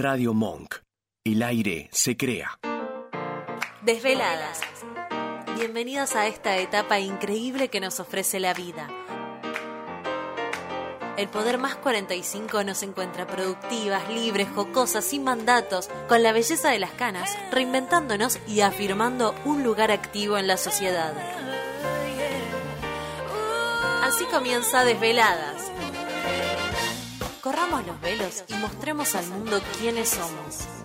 Radio Monk. El aire se crea. Desveladas. Bienvenidos a esta etapa increíble que nos ofrece la vida. El Poder Más 45 nos encuentra productivas, libres, jocosas, sin mandatos, con la belleza de las canas, reinventándonos y afirmando un lugar activo en la sociedad. Así comienza Desveladas. Velos y mostremos al mundo quiénes somos.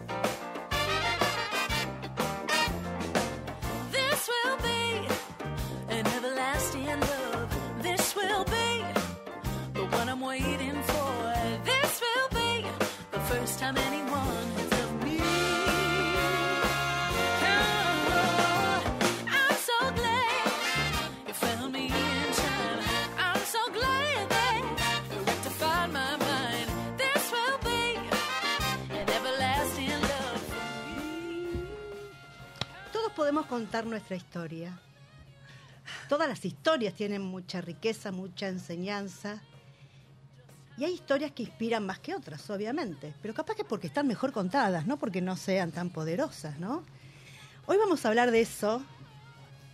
Nuestra historia. Todas las historias tienen mucha riqueza, mucha enseñanza. Y hay historias que inspiran más que otras, obviamente. Pero capaz que porque están mejor contadas, no porque no sean tan poderosas, ¿no? Hoy vamos a hablar de eso.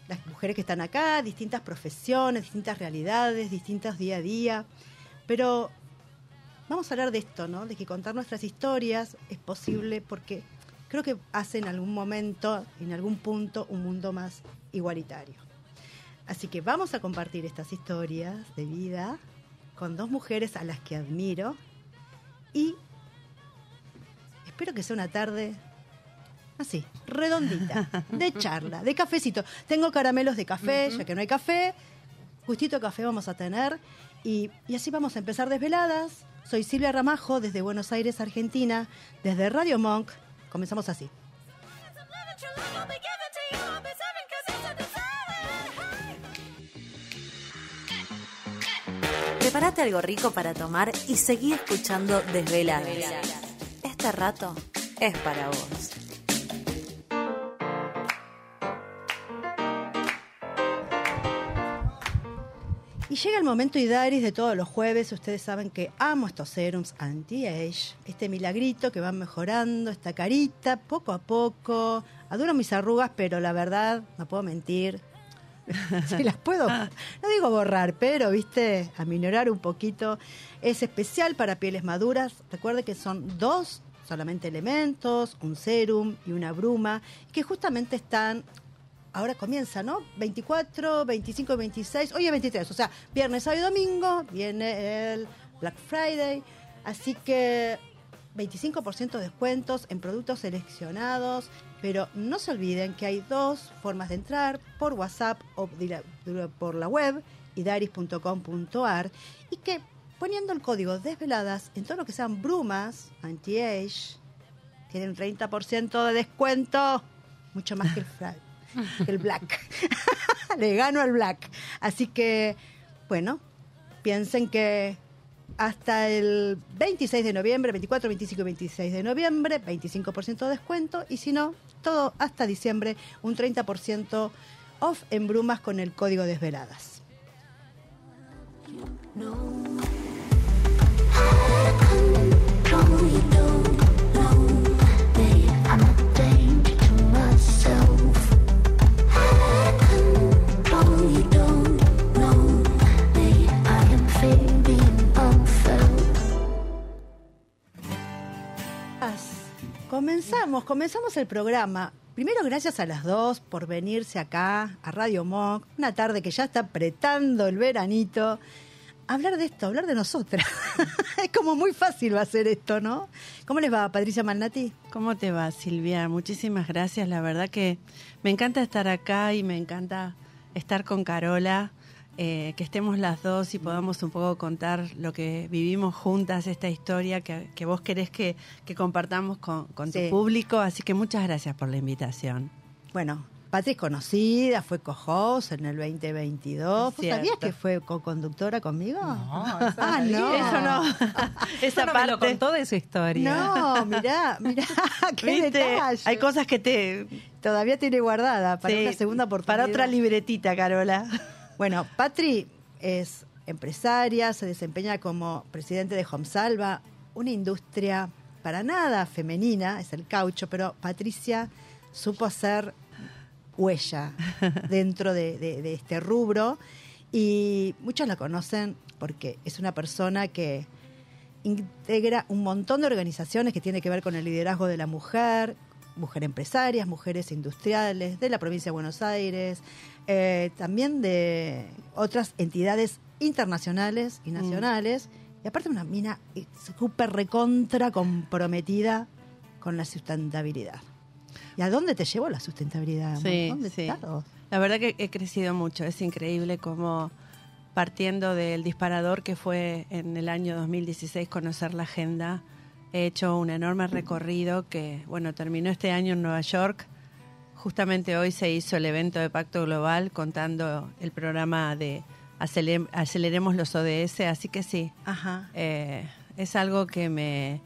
Las mujeres que están acá, distintas profesiones, distintas realidades, distintos día a día. Pero vamos a hablar de esto, ¿no? De que contar nuestras historias es posible porque creo que hace en algún momento, en algún punto, un mundo más igualitario. Así que vamos a compartir estas historias de vida con dos mujeres a las que admiro y espero que sea una tarde así, redondita, de charla, de cafecito. Tengo caramelos de café, ya que no hay café, gustito de café vamos a tener y, y así vamos a empezar desveladas. Soy Silvia Ramajo desde Buenos Aires, Argentina, desde Radio Monk. Comenzamos así. Prepárate algo rico para tomar y seguí escuchando Desveladas. Este rato es para vos. Llega el momento Idaris de todos los jueves. Ustedes saben que amo estos serums anti-age. Este milagrito que va mejorando esta carita poco a poco. Adoro mis arrugas, pero la verdad, no puedo mentir. Si las puedo, no digo borrar, pero, viste, aminorar un poquito. Es especial para pieles maduras. Recuerde que son dos solamente elementos, un serum y una bruma, que justamente están ahora comienza, ¿no? 24, 25, 26, hoy es 23, o sea, viernes, sábado y domingo, viene el Black Friday, así que 25% de descuentos en productos seleccionados, pero no se olviden que hay dos formas de entrar, por WhatsApp o por la web, idaris.com.ar, y que poniendo el código desveladas en todo lo que sean brumas, anti-age, tienen 30% de descuento, mucho más que el Friday el black. Le gano al black. Así que, bueno, piensen que hasta el 26 de noviembre, 24, 25 y 26 de noviembre, 25% de descuento. Y si no, todo hasta diciembre, un 30% off en brumas con el código desveladas. Comenzamos, comenzamos el programa. Primero, gracias a las dos por venirse acá a Radio Mock, una tarde que ya está apretando el veranito. Hablar de esto, hablar de nosotras. es como muy fácil va a ser esto, ¿no? ¿Cómo les va, Patricia Malnati? ¿Cómo te va, Silvia? Muchísimas gracias. La verdad que me encanta estar acá y me encanta estar con Carola, eh, que estemos las dos y podamos un poco contar lo que vivimos juntas, esta historia que, que vos querés que, que compartamos con, con Sí. tu público. Así que muchas gracias por la invitación. Bueno, Patri es conocida, fue co-host en el 2022. ¿Vos sabías que fue co-conductora conmigo? No, eso ah, no. Eso no. Eso Esa no me lo parte. contó de su historia. No, mirá, mirá, qué ¿Viste? detalle. Hay cosas que te... Todavía tiene guardada para sí, una segunda oportunidad. Para otra libretita, Carola. Bueno, Patri es empresaria, se desempeña como presidente de Homsalva, una industria para nada femenina, es el caucho, pero Patricia supo hacer huella dentro de, de- de este rubro y muchos la conocen porque es una persona que integra un montón de organizaciones que tiene que ver con el liderazgo de la mujer, mujeres empresarias, mujeres industriales, de la provincia de Buenos Aires, eh, también de otras entidades internacionales y nacionales. Y aparte una mina súper recontra comprometida con la sustentabilidad. ¿Y a dónde te llevó la sustentabilidad? Sí, ¿Dónde sí. La verdad que he crecido mucho. Es increíble cómo partiendo del disparador que fue en el año 2016 conocer la agenda, he hecho un enorme recorrido que, bueno, terminó este año en Nueva York. Justamente hoy se hizo el evento de Pacto Global contando el programa de Acele- Aceleremos los ODS, así que sí, Ajá. eh, es algo que me,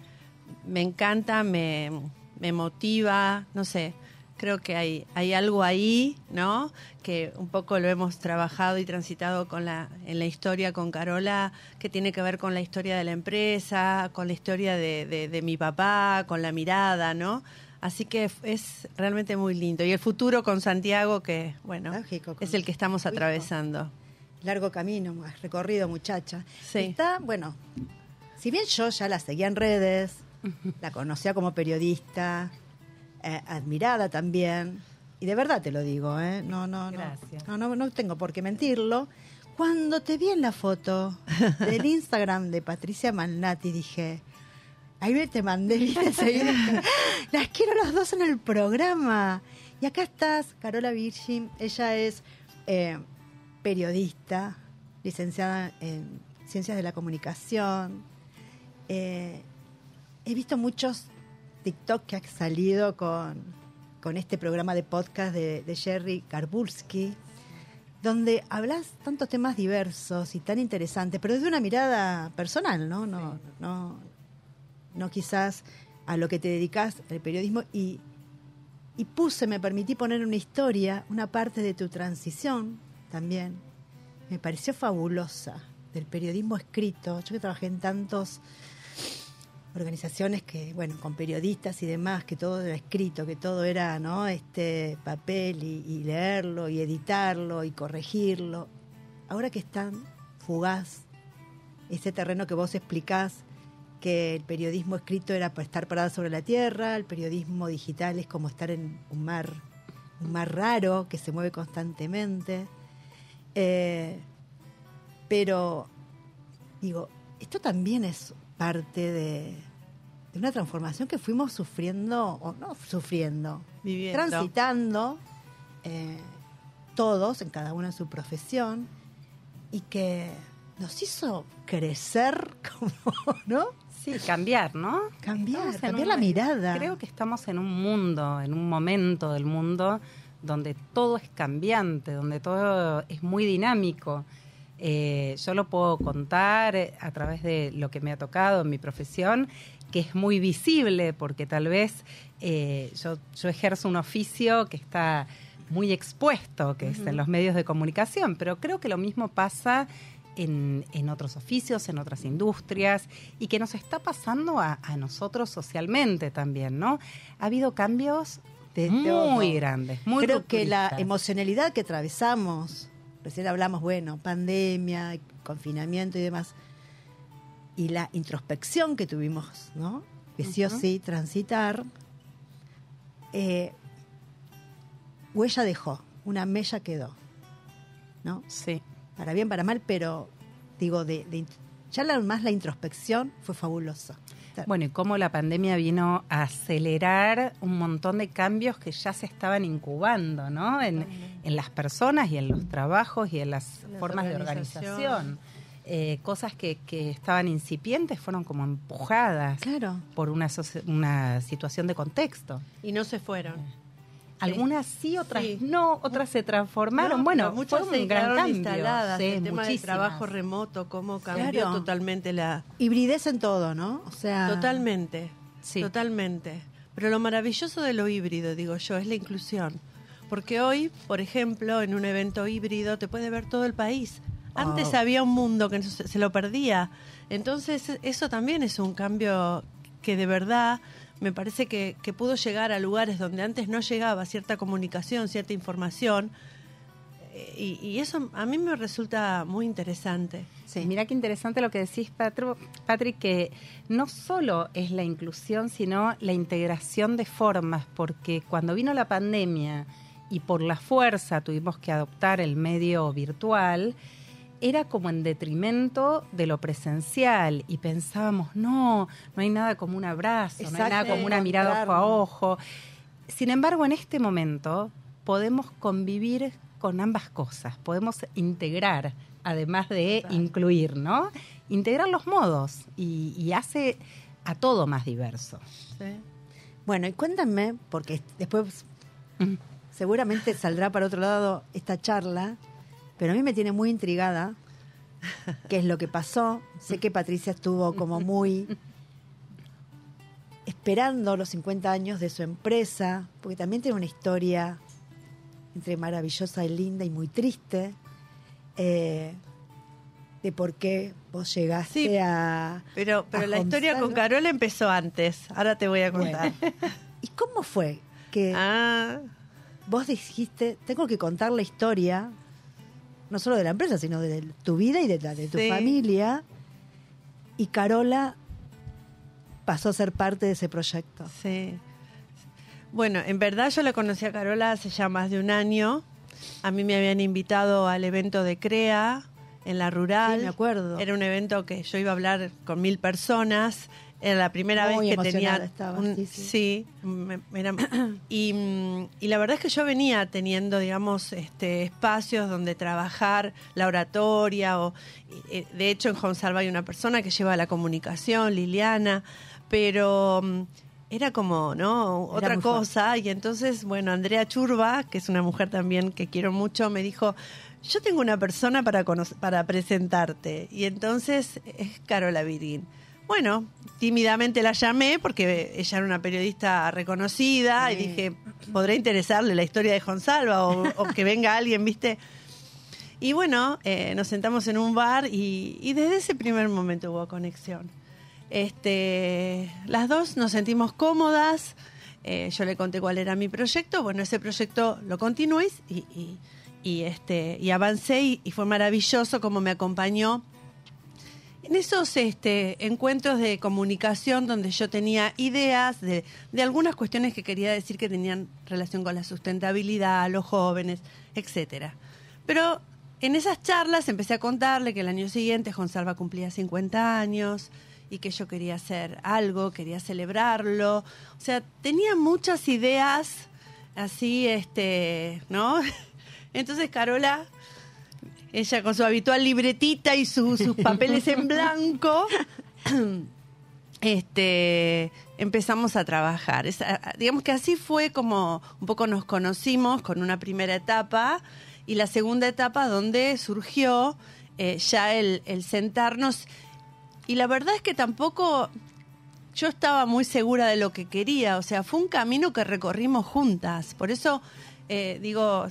me encanta, me, me motiva, no sé, creo que hay, hay algo ahí, ¿no? Que un poco lo hemos trabajado y transitado con la, en la historia con Carola, que tiene que ver con la historia de la empresa, con la historia de, de- de mi papá, con la mirada, ¿no? Así que es realmente muy lindo. Y el futuro con Santiago, que, bueno, Lógico, es el que estamos atravesando. largo camino, has recorrido, muchacha. Sí. Está, bueno, si bien yo ya la seguía en redes, la conocía como periodista, eh, admirada también, y de verdad te lo digo, ¿eh? No, no, no, Gracias. no, no, no tengo por qué mentirlo. Cuando te vi en la foto del Instagram de Patricia Malnati, dije, ahí me te mandé bien las quiero los dos en el programa. Y acá estás, Carola Virgin, ella es eh, periodista, licenciada en Ciencias de la Comunicación. Eh, he visto muchos TikTok que han salido con, con este programa de podcast de, de Jerry Garbulski, donde hablas tantos temas diversos y tan interesantes, pero desde una mirada personal, ¿no? No, no, no quizás a lo que te dedicas, el periodismo, y, y puse, me permití poner una historia, una parte de tu transición también. Me pareció fabulosa, del periodismo escrito. Yo que trabajé en tantos organizaciones que, bueno, con periodistas y demás, que todo era escrito, que todo era, ¿no? Este papel y, y leerlo y editarlo y corregirlo. Ahora que es tan fugaz, ese terreno que vos explicás, que el periodismo escrito era para estar parado sobre la tierra, el periodismo digital es como estar en un mar, un mar raro que se mueve constantemente. Eh, pero digo, esto también es parte de, de una transformación que fuimos sufriendo, o no sufriendo, Viviendo. transitando eh, todos, en cada uno en su profesión, y que nos hizo crecer como, ¿no? Sí, cambiar, ¿no? Cambiar, cambiar un- la mirada. Creo que estamos en un mundo, en un momento del mundo donde todo es cambiante, donde todo es muy dinámico. Eh, yo lo puedo contar a través de lo que me ha tocado en mi profesión, que es muy visible, porque tal vez eh, yo, yo ejerzo un oficio que está muy expuesto, que es en los medios de comunicación, pero creo que lo mismo pasa en, en otros oficios, en otras industrias, y que nos está pasando a, a nosotros socialmente también, ¿no? Ha habido cambios De muy grandes, muy Creo que la emocionalidad que atravesamos, recién hablamos, bueno, pandemia, confinamiento y demás, y la introspección que tuvimos, ¿no? Que sí o sí transitar, eh, huella dejó, una mella quedó, ¿no? Sí. Para bien, para mal, pero digo, de, de- ya la, más la introspección fue fabulosa. Bueno, y cómo la pandemia vino a acelerar un montón de cambios que ya se estaban incubando, ¿no? En, en las personas y en los trabajos y en las formas de organización. Eh, cosas que, que estaban incipientes fueron como empujadas Claro. por una, una situación de contexto. Y no se fueron. Algunas sí, otras Sí. no, otras se transformaron. No, bueno, muchas fue se un gran quedaron cambio. instaladas. Sí, el tema del trabajo remoto, cómo cambió Claro. totalmente la... Hibridez en todo, ¿no? O sea. Totalmente, Sí. totalmente. Pero lo maravilloso de lo híbrido, digo yo, es la inclusión. Porque hoy, por ejemplo, en un evento híbrido te puede ver todo el país. Antes Oh. había un mundo que se se lo perdía. Entonces, eso también es un cambio que de verdad me parece que, que pudo llegar a lugares donde antes no llegaba cierta comunicación, cierta información. eh, Y, y eso a mí me resulta muy interesante. Sí. Mira qué interesante lo que decís, Patru- Patrick, que no solo es la inclusión, sino la integración de formas, porque cuando vino la pandemia y por la fuerza tuvimos que adoptar el medio virtual, era como en detrimento de lo presencial y pensábamos, no, no hay nada como un abrazo, no hay nada como una mirada ojo a ojo. Sin embargo, en este momento podemos convivir con ambas cosas, podemos integrar, además de incluir, ¿no? Integrar los modos y, y hace a todo más diverso. Bueno, y cuéntenme, porque después seguramente saldrá para otro lado esta charla, pero a mí me tiene muy intrigada qué es lo que pasó. Sé que Patricia estuvo como muy esperando los 50 años de su empresa, porque también tiene una historia entre maravillosa y linda y muy triste, eh, de por qué vos llegaste Sí, a... Pero, pero a la historia con. Carola empezó antes. Ahora te voy a contar. ¿Y cómo fue que Ah, vos dijiste, tengo que contar la historia, no solo de la empresa, sino de tu vida y de la de tu Sí. familia? Y Carola pasó a ser parte de ese proyecto. sí. Bueno, en verdad yo la conocí a Carola hace ya más de un año. A mí me habían invitado al evento de CREA en la rural. Sí, me acuerdo. Era un evento que yo iba a hablar con mil personas. Era la primera Muy vez que tenía. un- sí, sí. sí, me- era- y, y la verdad es que yo venía teniendo, digamos, este, espacios donde trabajar la oratoria. O, eh, de hecho, en Jonsalva hay una persona que lleva la comunicación, Liliana, pero mm, era como, ¿no? Era Otra cosa. Y entonces, bueno, Andrea Churba, que es una mujer también que quiero mucho, me dijo, yo tengo una persona para, para presentarte. Y entonces es Carola Virgin. Bueno, tímidamente la llamé porque ella era una periodista reconocida y dije, podrá interesarle la historia de Gonzalo o, o que venga alguien, ¿viste? Y bueno, eh, nos sentamos en un bar y, y desde ese primer momento hubo conexión. Este, las dos nos sentimos cómodas. eh, yo le conté cuál era mi proyecto. Bueno, ese proyecto lo continué y, y, y, este, y avancé y, y fue maravilloso como me acompañó en esos este, encuentros de comunicación donde yo tenía ideas de, de algunas cuestiones que quería decir que tenían relación con la sustentabilidad, los jóvenes, etcétera. Pero en esas charlas empecé a contarle que el año siguiente Gonzalva cumplía 50 años y que yo quería hacer algo, quería celebrarlo. O sea, tenía muchas ideas así, este, ¿no? Entonces Carola ella con su habitual libretita y su- sus papeles en blanco, este, empezamos a trabajar. Digamos que así fue como un poco nos conocimos con una primera etapa y la segunda etapa donde surgió eh, ya el, el sentarnos. Y la verdad es que tampoco yo estaba muy segura de lo que quería, o sea, fue un camino que recorrimos juntas. Por eso eh, digo,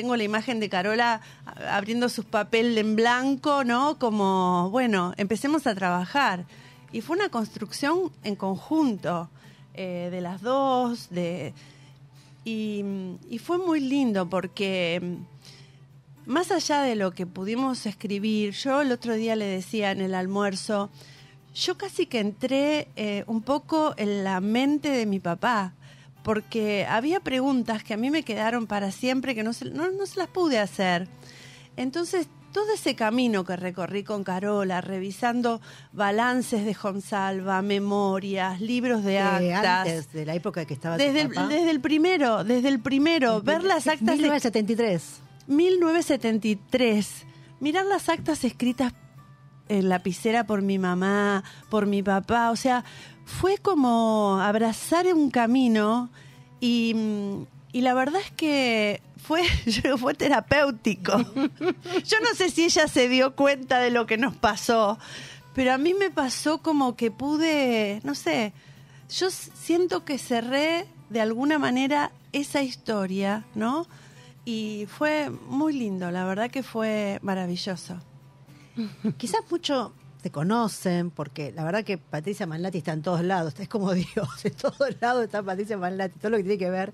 tengo la imagen de Carola abriendo sus papeles en blanco, ¿no? Como, bueno, empecemos a trabajar. Y fue una construcción en conjunto eh, de las dos, de y, y fue muy lindo porque mm, más allá de lo que pudimos escribir, yo el otro día le decía en el almuerzo, yo casi que entré eh, un poco en la mente de mi papá, porque había preguntas que a mí me quedaron para siempre que no se, no, no se las pude hacer. Entonces, todo ese camino que recorrí con Carola, revisando balances de Gonsalva, memorias, libros de Eh, actas, antes de la época que estaba tu desde el, desde el primero, desde el primero, ver las actas de 1973. 1973, mirar las actas escritas en lapicera por mi mamá, por mi papá, o sea, fue como abrazar un camino y, mm, y la verdad es que fue, fue terapéutico. Yo no sé si ella se dio cuenta de lo que nos pasó, pero a mí me pasó como que pude, no sé, yo siento que cerré de alguna manera esa historia, ¿no? Y fue muy lindo, la verdad que fue maravilloso. Quizás mucho te conocen, porque la verdad que Patricia Manlati está en todos lados, es como Dios, en todos lados está Patricia Manlati, todo lo que tiene que ver,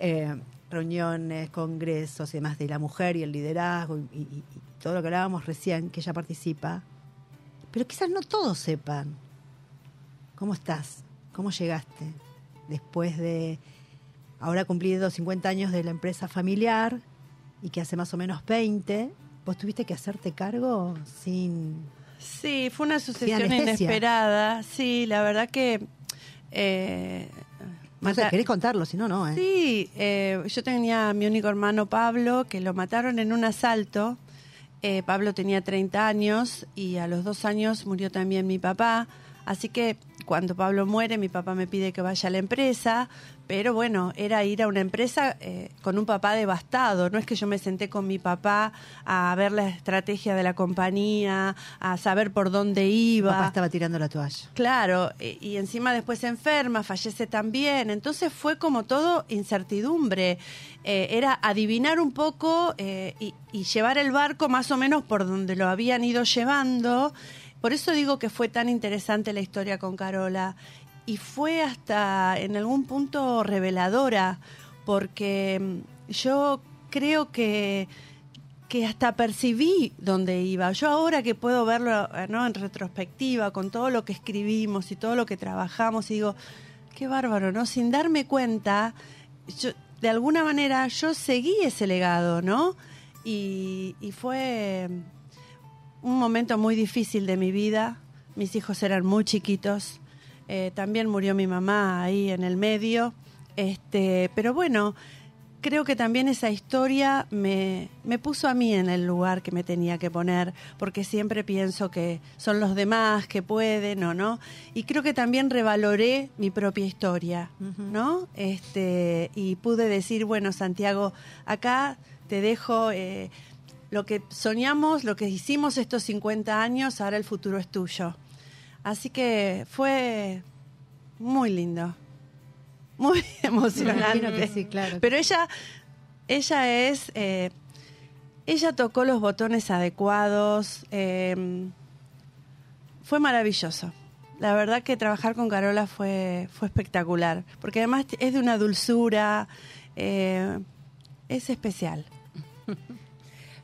eh, reuniones, congresos y demás de la mujer y el liderazgo y, y- todo lo que hablábamos recién, que ella participa, pero quizás no todos sepan cómo estás, cómo llegaste después de ahora cumplido 50 años de la empresa familiar y que hace más o menos 20, vos tuviste que hacerte cargo sin... Sí, fue una sucesión inesperada. Sí, la verdad que... eh, No sé, mata- querés contarlo, si no, no, ¿eh? Sí, eh, yo tenía a mi único hermano Pablo, que lo mataron en un asalto. Eh, Pablo tenía 30 años y a los dos años murió también mi papá. Así que cuando Pablo muere, mi papá me pide que vaya a la empresa, pero bueno, era ir a una empresa eh, con un papá devastado. No es que yo me senté con mi papá a ver la estrategia de la compañía, a saber por dónde iba. Papá estaba tirando la toalla. Claro, y encima después se enferma, fallece también. Entonces fue como todo incertidumbre. Eh, era adivinar un poco eh, y, y llevar el barco más o menos por donde lo habían ido llevando. Por eso digo que fue tan interesante la historia con Carola. Y fue hasta en algún punto reveladora, porque mm, yo creo que que hasta percibí dónde iba. Yo ahora que puedo verlo eh, ¿no? en retrospectiva, con todo lo que escribimos y todo lo que trabajamos, y digo, qué bárbaro, ¿no? Sin darme cuenta, yo, de alguna manera yo seguí ese legado, ¿no? Y, y fue un momento muy difícil de mi vida. Mis hijos eran muy chiquitos. Eh, también murió mi mamá ahí en el medio. Este, pero bueno, creo que también esa historia me, me puso a mí en el lugar que me tenía que poner, porque siempre pienso que son los demás que pueden o no. Y creo que también revaloré mi propia historia, ¿no? Este, y pude decir, bueno, Santiago, acá te dejo eh, lo que soñamos, lo que hicimos estos 50 años, ahora el futuro es tuyo. Así que fue muy lindo, muy emocionante. sí, claro. Pero ella, ella es, eh, ella tocó los botones adecuados, eh, fue maravilloso. La verdad que trabajar con Carola fue, fue espectacular, porque además es de una dulzura, eh, es especial.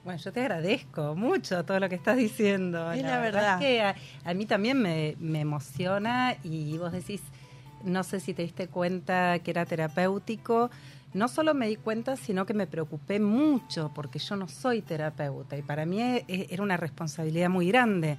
Bueno, yo te agradezco mucho todo lo que estás diciendo. Es la verdad. es que a, a mí también me, me emociona y vos decís, no sé si te diste cuenta que era terapéutico. No solo me di cuenta, sino que me preocupé mucho porque yo no soy terapeuta y para mí e- e- era una responsabilidad muy grande.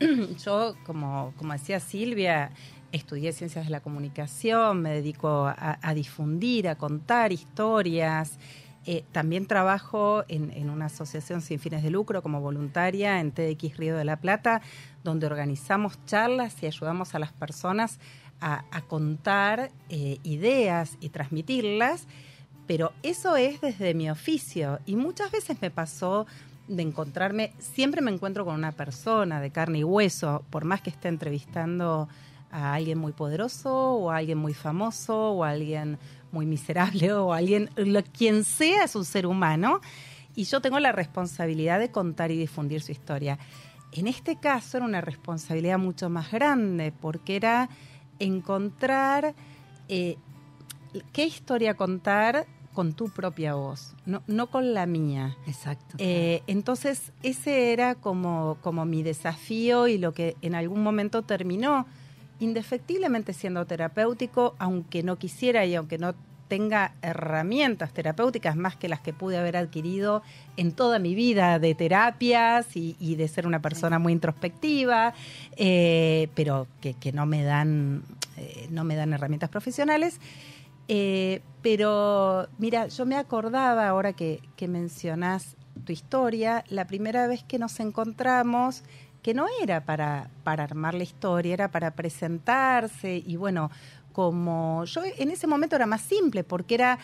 yo, como, como decía Silvia, estudié ciencias de la comunicación, me dedico a, a difundir, a contar historias. Eh, también trabajo en, una asociación sin fines de lucro como voluntaria en TDX Río de la Plata, donde organizamos charlas y ayudamos a las personas a, a contar eh, ideas y transmitirlas, pero eso es desde mi oficio. Y muchas veces me pasó de encontrarme, siempre me encuentro con una persona de carne y hueso, por más que esté entrevistando a alguien muy poderoso o a alguien muy famoso o a alguien muy miserable o alguien, lo, quien sea es un ser humano y yo tengo la responsabilidad de contar y difundir su historia. En este caso era una responsabilidad mucho más grande porque era encontrar eh, qué historia contar con tu propia voz, no, no con la mía. Exacto. Eh, entonces, ese era como, como mi desafío y lo que en algún momento terminó indefectiblemente siendo terapéutico, aunque no quisiera y aunque no tenga herramientas terapéuticas más que las que pude haber adquirido en toda mi vida de terapias y, de ser una persona muy introspectiva, eh, pero que, que no me dan eh, no me dan herramientas profesionales. Eh, pero mira, yo me acordaba ahora que, que mencionás tu historia, la primera vez que nos encontramos, que no era para, para armar la historia, era para presentarse y bueno, como yo en ese momento era más simple porque era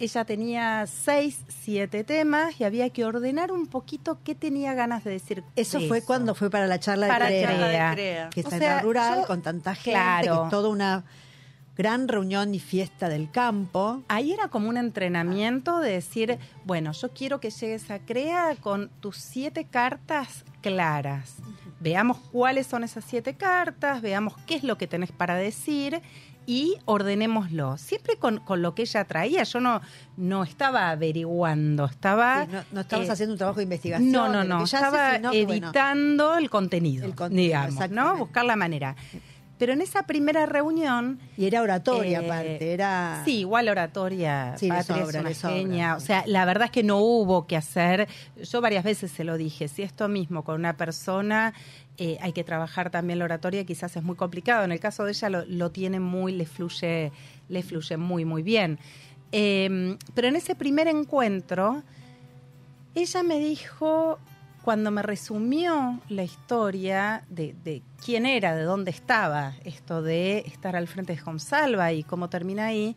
ella tenía seis, siete temas y había que ordenar un poquito qué tenía ganas de decir. Eso fue cuando fue para la charla Para de CREA, charla de CREA. que O está en la rural yo- con tanta gente, Claro. que es toda una gran reunión y fiesta del campo. Ahí era como un entrenamiento de decir, bueno, yo quiero que llegues a CREA con tus siete cartas claras. Veamos cuáles son esas siete cartas, veamos qué es lo que tenés para decir y ordenémoslo. Siempre con, con lo que ella traía. Yo no, no estaba averiguando, estaba... Sí, no, no estabas eh, haciendo un trabajo de investigación. no, no, no. Estaba sino bueno, editando el contenido, El contenido, digamos, ¿no? Buscar la manera. Pero en esa primera reunión... y era oratoria eh, aparte, era... Sí, igual oratoria. Sí, Patria es una genia. O sea, la verdad es que no hubo que hacer. Yo varias veces se lo dije. Si esto mismo con una persona eh, hay que trabajar también la oratoria, quizás es muy complicado. En el caso de ella lo, lo tiene muy, le fluye, le fluye muy, muy bien. Eh, pero en ese primer encuentro, ella me dijo, cuando me resumió la historia de, de quién era, de dónde estaba, esto de estar al frente de Salva y cómo termina ahí,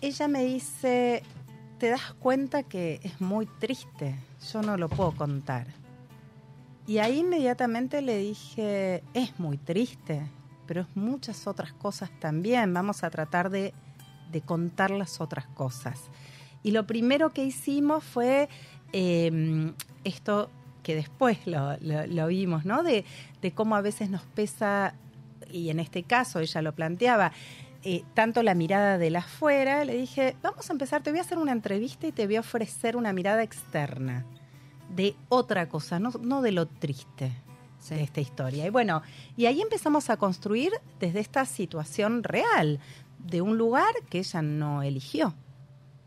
ella me dice, te das cuenta que es muy triste, yo no lo puedo contar. Y ahí inmediatamente le dije, es muy triste, pero es muchas otras cosas también, vamos a tratar de, de contar las otras cosas. Y lo primero que hicimos fue eh, esto que después lo, lo- lo vimos, ¿no? De, de cómo a veces nos pesa, y en este caso ella lo planteaba, eh, tanto la mirada de la afuera, le dije, vamos a empezar, te voy a hacer una entrevista y te voy a ofrecer una mirada externa de otra cosa, no, no de lo triste de esta historia. Y bueno, y ahí empezamos a construir desde esta situación real, de un lugar que ella no eligió,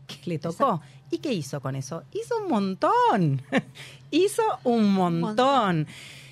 que le tocó. ¿Y qué hizo con eso? Hizo un montón, hizo un montón.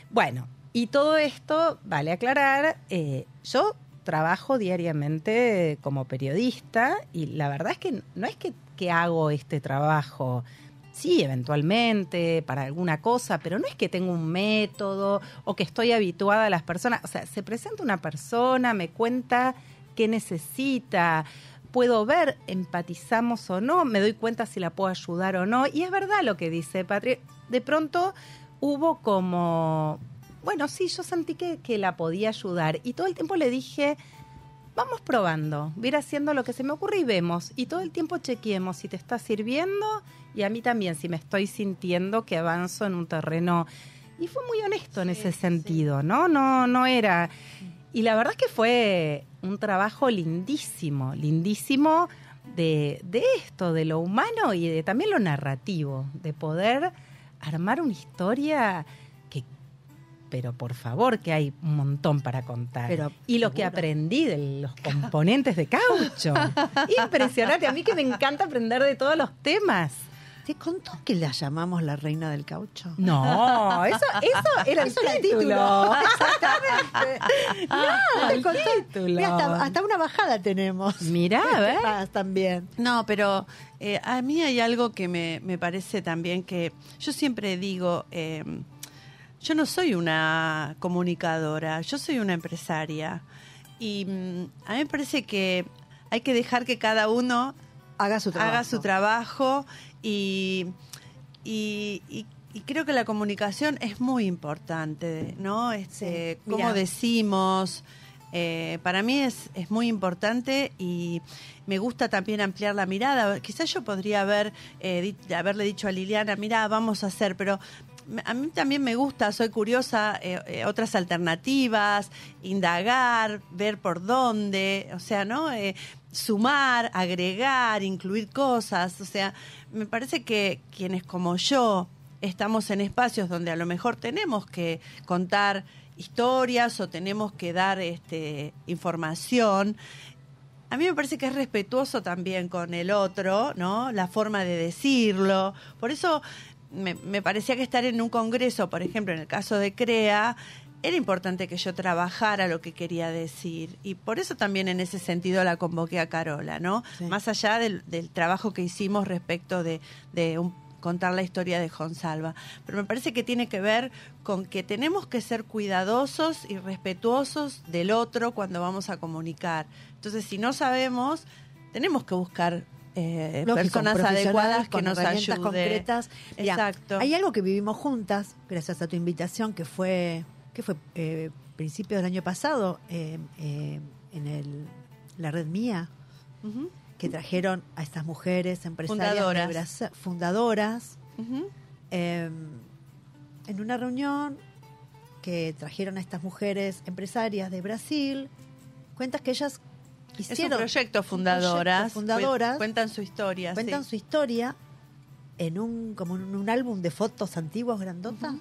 Bueno, y todo esto, vale aclarar, eh, yo trabajo diariamente como periodista y la verdad es que no es que, que hago este trabajo, sí, eventualmente, para alguna cosa, pero no es que tengo un método o que estoy habituada a las personas. O sea, se presenta una persona, me cuenta qué necesita, puedo ver, empatizamos o no, me doy cuenta si la puedo ayudar o no. Y es verdad lo que dice Patria. De pronto hubo como, bueno, sí, yo sentí que, que la podía ayudar. Y todo el tiempo le dije, vamos probando, voy a ir haciendo lo que se me ocurre y vemos. Y todo el tiempo chequeemos si te está sirviendo y a mí también, si me estoy sintiendo que avanzo en un terreno. Y fue muy honesto en ese sentido, ¿no? No, no era. Y la verdad es que fue un trabajo lindísimo, lindísimo de, de esto, de lo humano y de también lo narrativo, de poder armar una historia que, pero por favor, que hay un montón para contar. Pero, y lo que aprendí de los componentes de caucho. Impresionante, a mí que me encanta aprender de todos los temas. ¿Te contó que la llamamos la reina del caucho? No, eso, eso era el Eso era el título. título. Exactamente. No, Te contó. título. Mira, hasta, hasta una bajada tenemos. Mirá, a ver. Ah, También. No, pero eh, a mí hay algo que me, me parece también que yo siempre digo, eh, yo no soy una comunicadora, yo soy una empresaria. Y mm, a mí me parece que hay que dejar que cada uno Haga su trabajo. haga su trabajo y, y, y- y creo que la comunicación es muy importante, ¿no? Este, Sí, cómo decimos, eh, para mí es, es muy importante y me gusta también ampliar la mirada. Quizás yo podría haber eh, di- haberle dicho a Liliana, mira, vamos a hacer, pero a mí también me gusta, soy curiosa, eh, otras alternativas, indagar, ver por dónde, o sea, ¿no? Sumar, agregar, incluir cosas, o sea, me parece que quienes como yo estamos en espacios donde a lo mejor tenemos que contar historias o tenemos que dar este, información, a mí me parece que es respetuoso también con el otro, ¿no? La forma de decirlo. Por eso me, me parecía que estar en un congreso, por ejemplo, en el caso de CREA, era importante que yo trabajara lo que quería decir. Y por eso también en ese sentido la convoqué a Carola, ¿no? Sí. Más allá del, del trabajo que hicimos respecto de, de un- contar la historia de Jonsalva. Pero me parece que tiene que ver con que tenemos que ser cuidadosos y respetuosos del otro cuando vamos a comunicar. Entonces, si no sabemos, tenemos que buscar eh, Lógico, personas adecuadas que con nos herramientas ayuden. concretas. Mira, Exacto. Hay algo que vivimos juntas, gracias a tu invitación, que fue, que fue eh, principio del año pasado, eh, eh, en el, la red mía, que trajeron a estas mujeres empresarias Fundadoras. Braza- fundadoras eh, en una reunión que trajeron a estas mujeres empresarias de Brasil, cuentas que ellas Es un hicieron un fundadoras. proyecto fundadoras, Cuen- Cuentan su historia. cuentan sí. su historia en un como en un álbum de fotos antiguos grandota,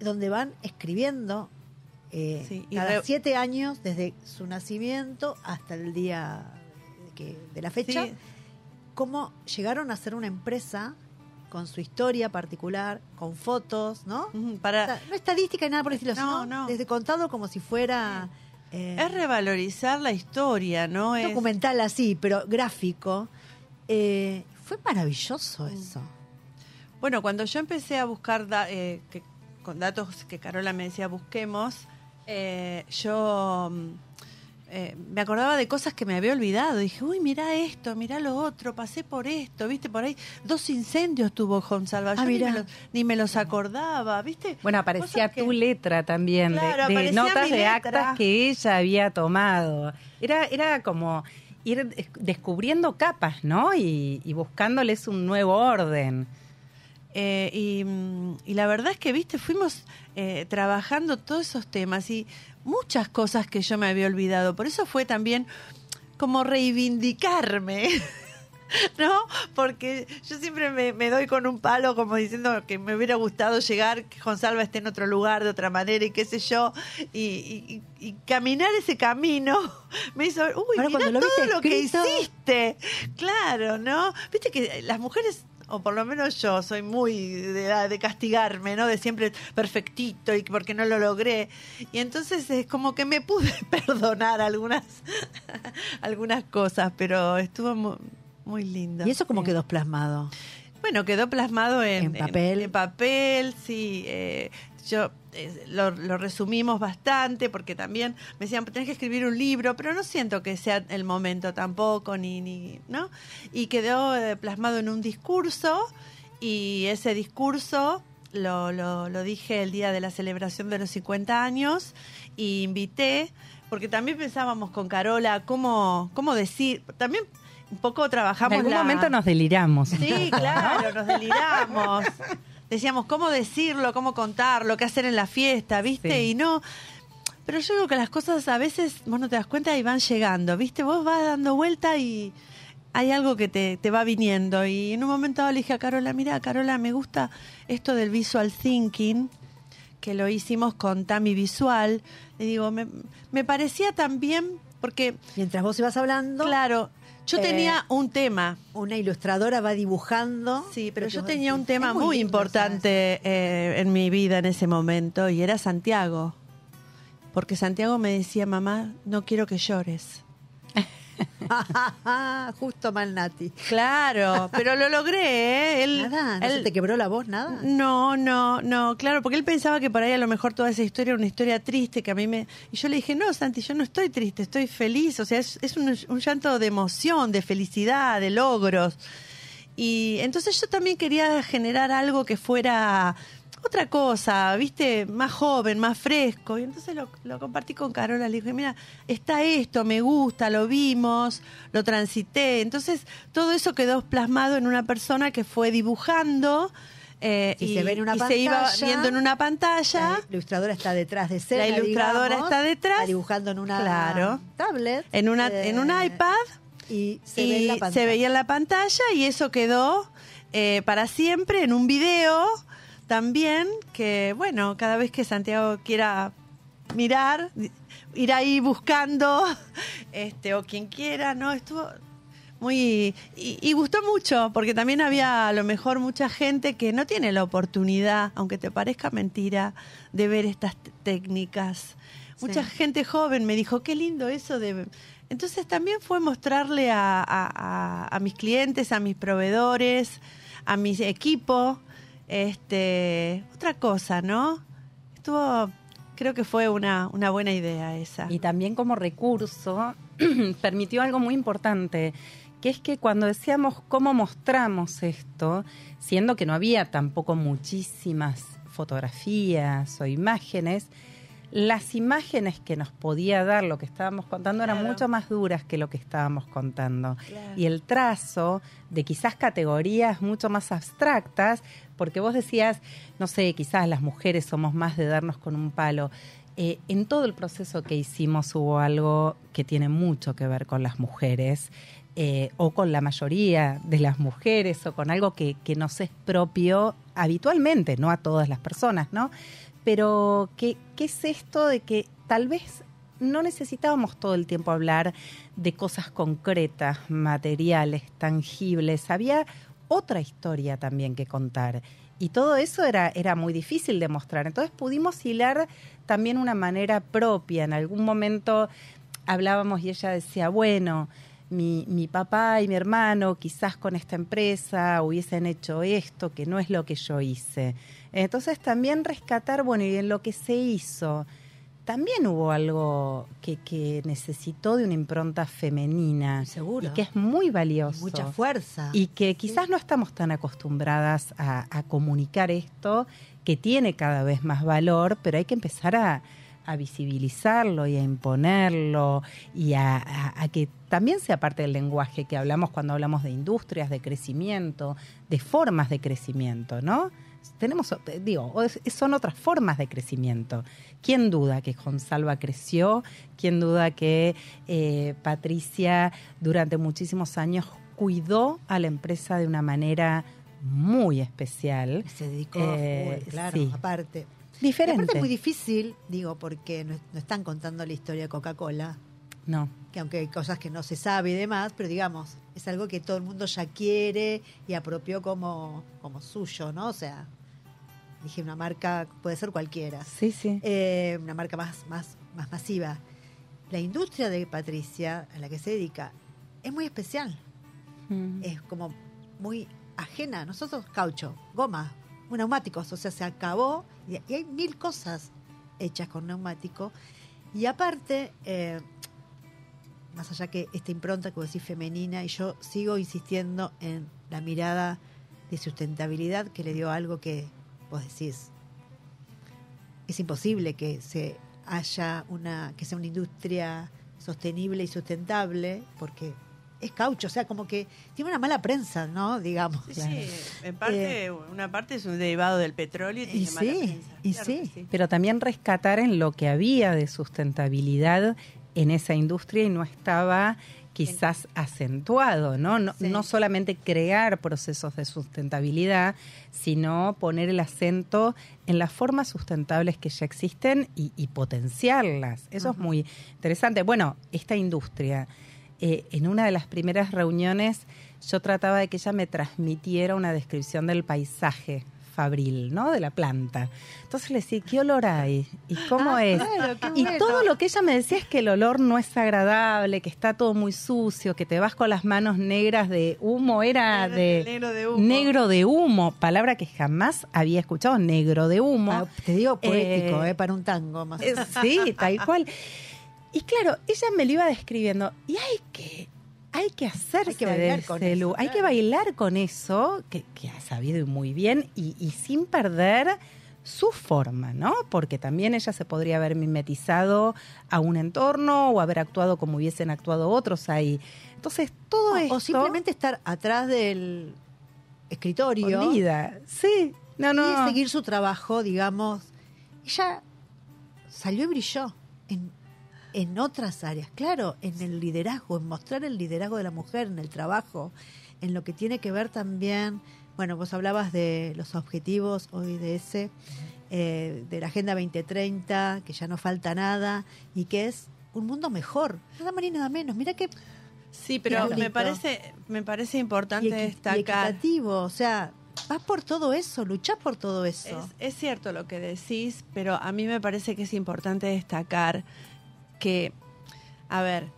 donde van escribiendo eh, Sí, y cada siete años desde su nacimiento hasta el día que- de la fecha, Sí. cómo llegaron a ser una empresa con su historia particular, con fotos, ¿no? O Para, sea, no estadística ni nada por el estilo, No, sino no. desde contado como si fuera eh, es revalorizar la historia, ¿no? Es, documental así, pero gráfico. Eh, fue maravilloso eso. Bueno, cuando yo empecé a buscar da- eh, que- con datos que Carola me decía busquemos, eh, yo mm, eh, me acordaba de cosas que me había olvidado. Dije, uy, mira esto, mira lo otro, pasé por esto, viste, por ahí dos incendios tuvo. Yo Ah, ni, mirá. me los, ni me los acordaba, viste. Bueno, aparecía Cosas que- tu letra también, de- Claro, de, notas de actas que ella había tomado. Era, era como ir des- descubriendo capas, ¿no? Y, y buscándoles un nuevo orden. Eh, y, y la verdad es que, viste, fuimos eh, trabajando todos esos temas y muchas cosas que yo me había olvidado. Por eso fue también como reivindicarme. ¿No? Porque yo siempre me, me doy con un palo como diciendo que me hubiera gustado llegar, que Gonzalo esté en otro lugar de otra manera y qué sé yo, y, y- y- y caminar ese camino me hizo, uy, Ahora, mirá lo todo lo que hiciste. Claro, ¿no? Viste que las mujeres, o por lo menos yo, soy muy de, de castigarme, ¿no? De siempre perfectito y porque no lo logré. Y entonces es como que me pude perdonar algunas, algunas cosas, pero estuvo mu- muy, lindo. Y eso como Sí. quedó plasmado. Bueno, quedó plasmado en, En papel. En, papel, sí. eh, yo eh, lo, lo resumimos bastante porque también me decían, tenés que escribir un libro, pero no siento que sea el momento tampoco, ni, ni ¿no? Y quedó eh, plasmado en un discurso y ese discurso lo, lo, lo dije el día de la celebración de los 50 años y invité, porque también pensábamos con Carola cómo, cómo decir, también un poco trabajamos en algún la- momento nos deliramos. Sí, claro, nos deliramos. Decíamos cómo decirlo, cómo contarlo, qué hacer en la fiesta, ¿viste? Sí. Y no. Pero yo digo que las cosas a veces vos no te das cuenta y van llegando, ¿viste? Vos vas dando vuelta y hay algo que te, te va viniendo. Y en un momento dado le dije a Carola, mira, Carola, me gusta esto del visual thinking, que lo hicimos con Tami Visual. Le digo, me, me parecía también, porque, Mientras vos ibas hablando, claro, yo Eh, tenía un tema. una ilustradora va dibujando. Sí, pero yo tenía decís. un tema muy, lindo, importante eh, en mi vida en ese momento y era Santiago. Porque Santiago me decía, mamá, no quiero que llores. Justo mal Nati. Claro, pero lo logré, ¿eh? Él, Nada, ¿no se él- te quebró la voz, nada? no, no, no, claro, porque él pensaba que por ahí a lo mejor toda esa historia era una historia triste, que a mí me... Y yo le dije, no, Santi, yo no estoy triste, estoy feliz, o sea, es, es un, un llanto de emoción, de felicidad, de logros. Y entonces yo también quería generar algo que fuera otra cosa, viste, más joven, más fresco. Y entonces lo, lo compartí con Carola, le dije, mira, está esto, me gusta, lo vimos, lo transité. Entonces todo eso quedó plasmado en una persona que fue dibujando. eh, Si y, se ve en una y se iba viendo en una pantalla. La ilustradora está detrás de escena. La ilustradora digamos, está detrás. Está dibujando en una Claro. tablet. En, una, eh, en un iPad Y se y ve en la pantalla. se veía en la pantalla y eso quedó eh, para siempre en un video también que bueno cada vez que Santiago quiera mirar ir ahí buscando este o quien quiera no estuvo muy y, y gustó mucho porque también había a lo mejor mucha gente que no tiene la oportunidad aunque te parezca mentira de ver estas técnicas. Mucha gente joven me dijo qué lindo eso de entonces también fue mostrarle a, a- a- a mis clientes a mis proveedores a mi equipo este otra cosa no estuvo creo que fue una, una buena idea esa. Y también como recurso permitió algo muy importante, que es que cuando decíamos cómo mostramos esto, siendo que no había tampoco muchísimas fotografías o imágenes, las imágenes que nos podía dar lo que estábamos contando eran mucho más duras que lo que estábamos contando. Y el trazo de quizás categorías mucho más abstractas, porque vos decías, no sé, quizás las mujeres somos más de darnos con un palo. Eh, en todo el proceso que hicimos hubo algo que tiene mucho que ver con las mujeres, eh, o con la mayoría de las mujeres, o con algo que, que nos es propio habitualmente, no a todas las personas, ¿no? Pero, ¿qué, ¿qué es esto de que tal vez no necesitábamos todo el tiempo hablar de cosas concretas, materiales, tangibles? Había otra historia también que contar. Y todo eso era, era muy difícil de mostrar. Entonces pudimos hilar también una manera propia. En algún momento hablábamos y ella decía, bueno, mi, mi papá y mi hermano quizás con esta empresa hubiesen hecho esto, que no es lo que yo hice. Entonces también rescatar, bueno, y en lo que se hizo, también hubo algo que, que necesitó de una impronta femenina. Seguro. Y que es muy valioso. Mucha fuerza. Y que quizás no estamos tan acostumbradas a, a comunicar esto, que tiene cada vez más valor, pero hay que empezar a, a visibilizarlo y a imponerlo y a, a- a que también sea parte del lenguaje que hablamos cuando hablamos de industrias, de crecimiento, de formas de crecimiento, ¿no? Tenemos, eh, digo, son otras formas de crecimiento. ¿Quién duda que Consalva creció? ¿Quién duda que eh, Patricia durante muchísimos años cuidó a la empresa de una manera muy especial? se dedicó Eh, full, claro, sí. aparte. Diferente. aparte es muy difícil, digo, porque no, no están contando la historia de Coca-Cola, No. que aunque hay cosas que no se sabe y demás, pero digamos, es algo que todo el mundo ya quiere y apropió como, como suyo, ¿no? O sea, dije una marca, puede ser cualquiera, Sí, sí. eh, una marca más, más, más masiva. La industria de Patricia, a la que se dedica, es muy especial, Mm. es como muy ajena. Nosotros, caucho, goma, neumáticos, o sea, se acabó y, y hay mil cosas hechas con neumático. Y aparte, eh, más allá que esta impronta que vos decís femenina, y yo sigo insistiendo en la mirada de sustentabilidad que le dio algo que vos decís. Es imposible que se haya una, que sea una industria sostenible y sustentable, porque es caucho, o sea, como que tiene una mala prensa, ¿no? Digamos. Sí, sí, en parte, una parte es un derivado del petróleo y, Y tiene mala sí, prensa. y Claro sí. sí. Pero también rescatar en lo que había de sustentabilidad en esa industria y no estaba quizás acentuado, ¿no? No, Sí. no solamente crear procesos de sustentabilidad, sino poner el acento en las formas sustentables que ya existen y, y potenciarlas. Eso es muy interesante. Bueno, esta industria, eh, en una de las primeras reuniones, yo trataba de que ella me transmitiera una descripción del paisaje fabril, ¿no? De la planta. Entonces le decía, ¿qué olor hay? ¿Y cómo Ah, es? claro, qué y todo lo que ella me decía es que el olor no es agradable, que está todo muy sucio, que te vas con las manos negras de humo, era de Negro de humo. negro de humo, palabra que jamás había escuchado, negro de humo. Ah, te digo poético, Eh, eh, para un tango más. Eh, Sí, tal cual. Y claro, ella me lo iba describiendo. Y hay que, hay que hacerse Hay que bailar con eso, Hay que bailar con eso, que, que ha sabido muy bien, y, y sin perder su forma, ¿no? Porque también ella se podría haber mimetizado a un entorno o haber actuado como hubiesen actuado otros ahí. Entonces, todo O- esto... o simplemente estar atrás del escritorio Olvida. Sí, no, no. y seguir su trabajo, digamos. Ella salió y brilló en, en otras áreas, claro, en el liderazgo, en mostrar el liderazgo de la mujer en el trabajo, en lo que tiene que ver también, bueno, vos hablabas de los objetivos hoy de ese, eh, de la Agenda 2030, que ya no falta nada y que es un mundo mejor, nada más ni nada menos. Mira qué Sí, pero me parece, me parece importante y, y destacar. equitativo, o sea, vas por todo eso, luchás por todo eso. Es, es cierto lo que decís, pero a mí me parece que es importante destacar que, a ver,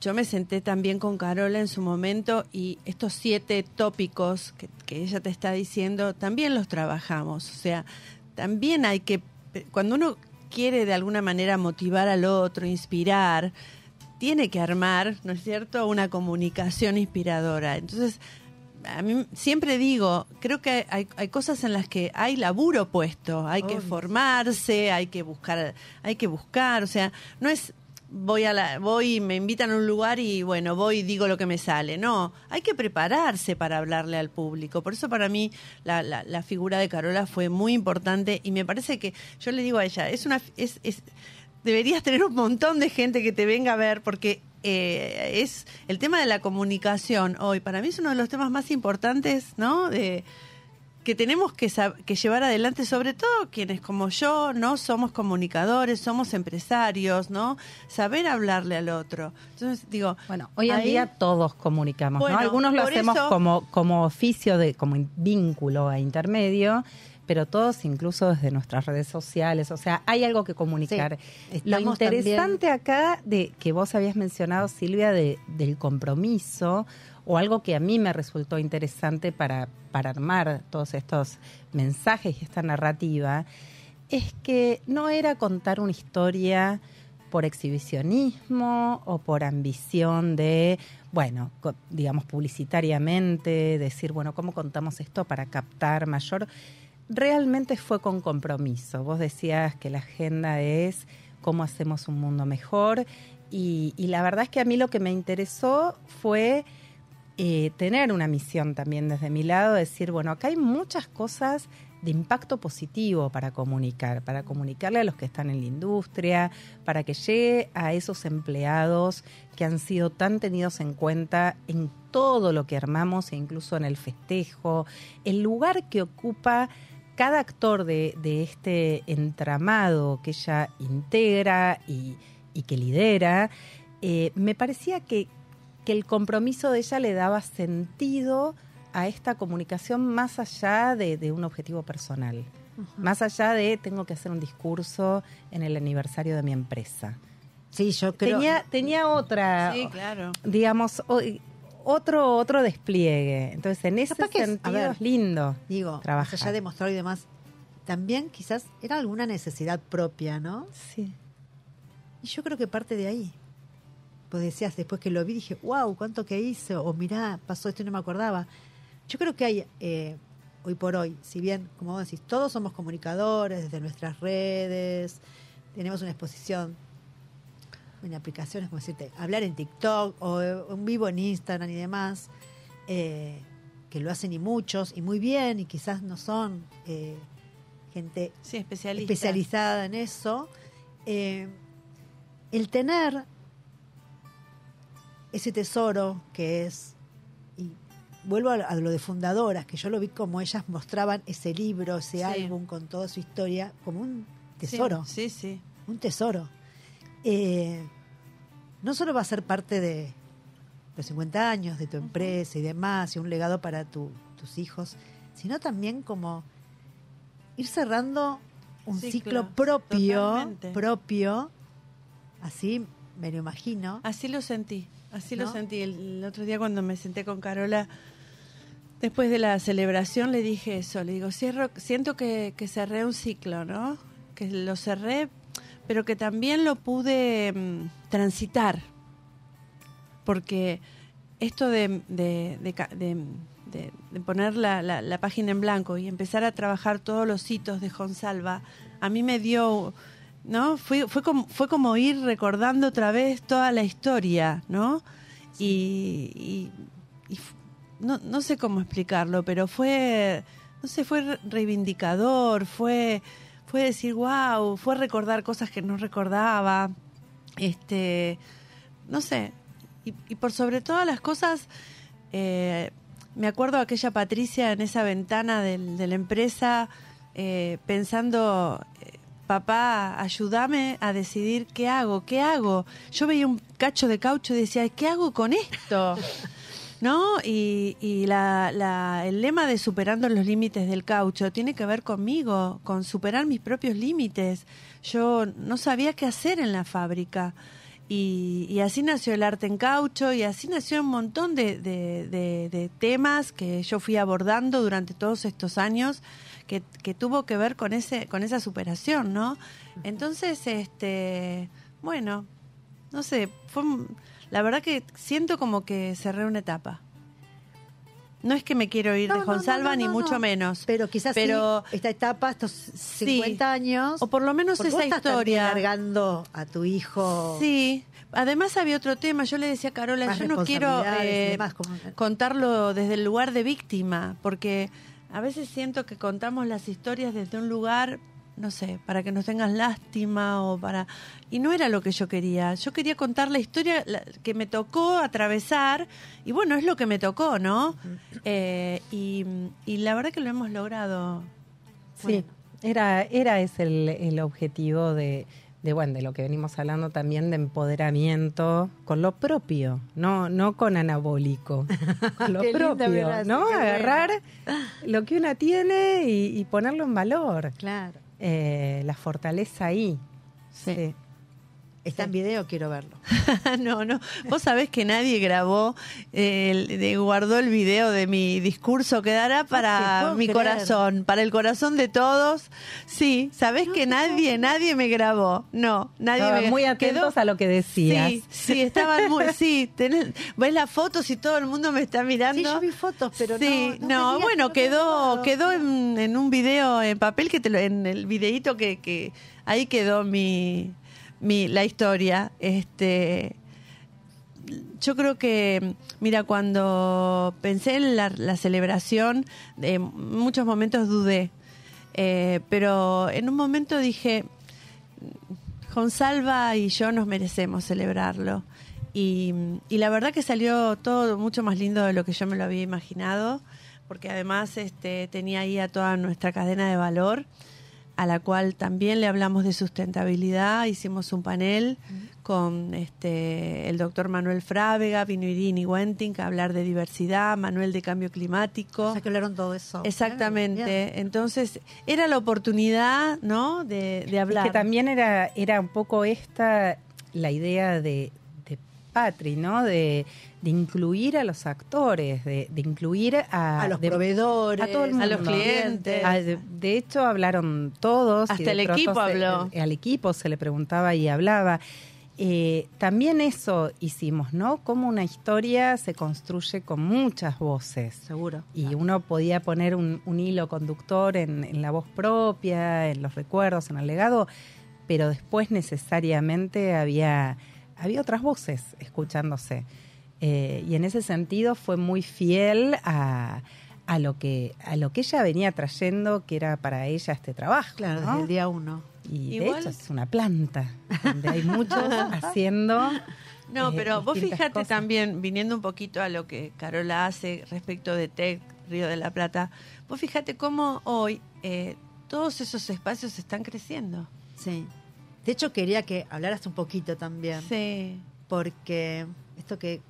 yo me senté también con Carola en su momento y estos siete tópicos que, que ella te está diciendo, también los trabajamos. O sea, también hay que, cuando uno quiere de alguna manera motivar al otro, inspirar, tiene que armar, ¿no es cierto?, una comunicación inspiradora. Entonces, a mí siempre digo, creo que hay, hay cosas en las que hay laburo puesto, hay que formarse, hay que buscar, hay que buscar, o sea, no es voy a la, voy me invitan a un lugar y bueno, voy y digo lo que me sale. No, hay que prepararse para hablarle al público. Por eso para mí la, la, la figura de Carola fue muy importante y me parece que yo le digo a ella, es una es, es deberías tener un montón de gente que te venga a ver porque eh, es el tema de la comunicación hoy para mí es uno de los temas más importantes, ¿no? De, que tenemos que, que llevar adelante, sobre todo quienes como yo no somos comunicadores, somos empresarios, ¿no? Saber hablarle al otro. Entonces digo, Bueno, hoy en ahí- día todos comunicamos, Bueno, ¿no? Algunos lo hacemos eso- como, como oficio, de como vínculo a intermedio, pero todos incluso desde nuestras redes sociales. O sea, hay algo que comunicar. Sí, lo interesante acá de que vos habías mencionado, Silvia, de, del compromiso, o algo que a mí me resultó interesante para, para armar todos estos mensajes y esta narrativa, es que no era contar una historia por exhibicionismo o por ambición de, bueno, digamos publicitariamente, decir, bueno, ¿cómo contamos esto para captar mayor? Realmente fue con compromiso. Vos decías que la agenda es cómo hacemos un mundo mejor y, la verdad es que a mí lo que me interesó fue eh, tener una misión también desde mi lado, decir, bueno, acá hay muchas cosas de impacto positivo para comunicar, para comunicarle a los que están en la industria, para que llegue a esos empleados que han sido tan tenidos en cuenta en todo lo que armamos e incluso en el festejo, el lugar que ocupa cada actor de, de este entramado que ella integra y, y que lidera, eh, me parecía que, que el compromiso de ella le daba sentido a esta comunicación más allá de, de un objetivo personal, más allá de tengo que hacer un discurso en el aniversario de mi empresa. Sí, yo creo. Tenía, tenía otra, sí, claro. digamos, otro, otro despliegue. Entonces, en ese Capaz que es- sentido ver, es lindo. Digo, más trabajar. allá de mostrar y demás, también quizás era alguna necesidad propia, ¿no? Sí. Y yo creo que parte de ahí. Pues decías, después que lo vi, dije, wow, cuánto que hice, o mirá, pasó esto y no me acordaba. Yo creo que hay, eh, hoy por hoy, si bien, como vos decís, todos somos comunicadores desde nuestras redes, tenemos una exposición en aplicaciones, como decirte, hablar en TikTok o en vivo en Instagram y demás, eh, que lo hacen y muchos, y muy bien, y quizás no son eh, gente Sí, especialista. especializada en eso, eh, el tener ese tesoro que es, y vuelvo a, a lo de fundadoras, que yo lo vi como ellas mostraban ese libro, ese Sí. álbum con toda su historia, como un Sí, tesoro, Sí, sí. un tesoro. Eh, no solo va a ser parte de los 50 años de tu empresa y demás, y un legado para tu- tus hijos, sino también como ir cerrando un Ciclo, ciclo propio, totalmente. propio, así me lo imagino. Así lo sentí, así ¿No? lo sentí. El, el otro día cuando me senté con Carola, después de la celebración, le dije eso, le digo, cierro, siento que, que cerré un ciclo, ¿no? Que lo cerré, pero que también lo pude mm, transitar. Porque esto de, de, de poner la, la- la página en blanco y empezar a trabajar todos los hitos de Jonsalva, a mí me dio ¿no? Fue, fue, como, fue como ir recordando otra vez toda la historia, ¿no? Y, y- y no, no sé cómo explicarlo, pero fue, no sé, fue re- reivindicador, fue, fue decir, wow, fue recordar cosas que no recordaba, este, no sé, y, y por sobre todas las cosas, eh, me acuerdo aquella Patricia en esa ventana del- de la empresa eh, pensando, eh, papá, ayúdame a decidir qué hago, qué hago. Yo veía un cacho de caucho y decía, ¿qué hago con esto? ¿No? Y, y la, la- el lema de superando los límites del caucho tiene que ver conmigo, con superar mis propios límites. Yo no sabía qué hacer en la fábrica. Y, y así nació el arte en caucho y así nació un montón de, de- de- de temas que yo fui abordando durante todos estos años que, que tuvo que ver con ese con esa superación, ¿no? Entonces, este, bueno, no sé, fue un- la verdad que siento como que cerré una etapa. no es que me quiero ir No, de no, no, ni mucho no. menos. Pero quizás Pero- sí, esta etapa, estos 50 años. O por lo menos esa estás historia. largando a tu hijo. Sí. Además había otro tema, yo le decía a Carola, Más yo no quiero eh, demás, como- contarlo desde el lugar de víctima, porque a veces siento que contamos las historias desde un lugar, no sé, para que nos tengas lástima o para... Y no era lo que yo quería, yo quería contar la historia que me tocó atravesar, y bueno, es lo que me tocó, ¿no? Eh, y, y la verdad que lo hemos logrado. Sí, era, era ese el, el objetivo de, de, bueno, de lo que venimos hablando también de empoderamiento con lo propio, no, no con anabólico, con lo propio, ¿no? Agarrar lo que una tiene y, y ponerlo en valor, Claro. Eh, la fortaleza ahí. Sí. Está en video, quiero verlo. no, no. Vos sabés que nadie grabó, eh, guardó el video de mi discurso. Quedará para mi creer. corazón, para el corazón de todos. Sí, sabés que nadie, nadie me grabó. No, nadie Estaban me muy quedó- atentos a lo que decías. Sí, sí, estaban muy, sí, tenés- ves las fotos y todo el mundo me está mirando. Sí, yo vi fotos, pero sí, no- bueno, quedó, quedó en, en un video en papel que te lo, en el videíto que, que ahí quedó mi, mi la historia. Este, yo creo que, mira, cuando pensé en la, celebración, en muchos momentos dudé, Eh, pero en un momento dije, Salva y yo nos merecemos celebrarlo. Y, y la verdad que salió todo mucho más lindo de lo que yo me lo había imaginado, porque además este, tenía ahí a toda nuestra cadena de valor, a la cual también le hablamos de sustentabilidad, hicimos un panel con este, el doctor Manuel Frávega, vino Irini Wenting a hablar de diversidad, Manuel de cambio climático. O sea, que hablaron todo eso. Exactamente. Bien. Entonces, era la oportunidad, ¿no? De, de hablar. Es que también era, era un poco esta la idea de, de Patri, ¿no? De, de incluir a los actores, de, de incluir a, A los de- proveedores, a todo el a mundo. los clientes. De, de hecho, hablaron todos. Hasta el equipo se- habló. al equipo se le preguntaba y hablaba. Eh, también eso hicimos, ¿no? Cómo una historia se construye con muchas voces. Seguro. Y uno podía poner un, un hilo conductor en, en la voz propia, en los recuerdos, en el legado, pero después necesariamente había, había otras voces escuchándose. Eh, y en ese sentido fue muy fiel a, a lo que a lo que ella venía trayendo, que era para ella este trabajo. Claro, ¿no? desde el día uno. Y Igual- de hecho es una planta, donde hay muchos haciendo. No, eh, pero vos fíjate cosas. también, viniendo un poquito a lo que Carola hace respecto de TEC, Río de la Plata, vos fíjate cómo hoy eh, todos esos espacios están creciendo. Sí. De hecho, quería que hablaras un poquito también. Sí. Porque esto que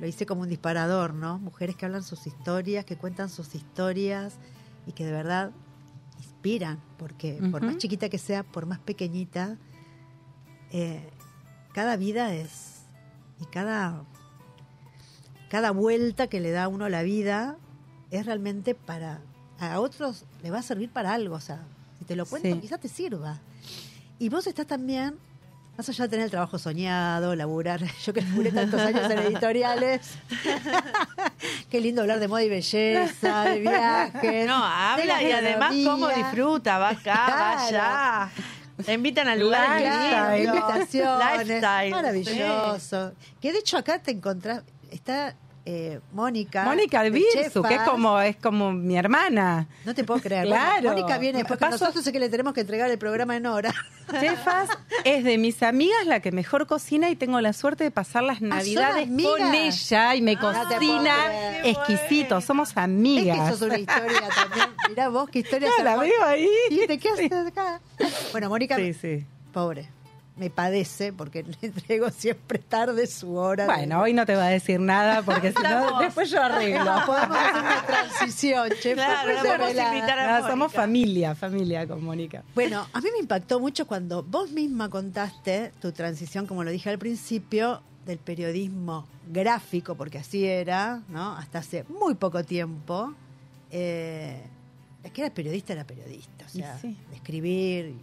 lo hice como un disparador, ¿no? Mujeres que hablan sus historias, que cuentan sus historias y que de verdad inspiran, porque por más chiquita que sea, por más pequeñita, eh, cada vida es y cada cada vuelta que le da a uno la vida es realmente para a otros le va a servir para algo, o sea, te lo cuento Sí. quizás te sirva. Y vos estás también más allá de tener el trabajo soñado, laburar, yo que laburé tantos años en editoriales. Qué lindo hablar de moda y belleza, de viajes. No, habla y además cómo disfruta, va acá, va allá. Te invitan al lugar Claro, invitaciones. Lifestyle. Maravilloso. Que de hecho acá te encontrás, está eh, Mónica. Mónica de Albirzu, que es como, es como mi hermana. No te puedo creer. Claro. Bueno, Mónica viene después Paso- nosotros, sé que le tenemos que entregar el programa en hora. Chefas es de mis amigas la que mejor cocina y tengo la suerte de pasar las navidades amigas? con ella y me puedo cocina exquisito. Somos Es que amigas. eso es una historia también. Mirá vos qué historia No, se la veo ahí. ¿Y de qué haces acá? Bueno, Mónica, Sí, sí. pobre, me padece porque le entrego siempre tarde su hora. de- Bueno, hoy no te va a decir nada porque si no, después yo arreglo. No, podemos hacer una transición, che. Claro, arregla. invitar a No, somos familia, familia con Mónica. Bueno, a mí me impactó mucho cuando vos misma contaste tu transición, como lo dije al principio, del periodismo gráfico, porque así era, ¿no? Hasta hace muy poco tiempo. Eh, es que era periodista, era periodista. O sea, sí. de escribir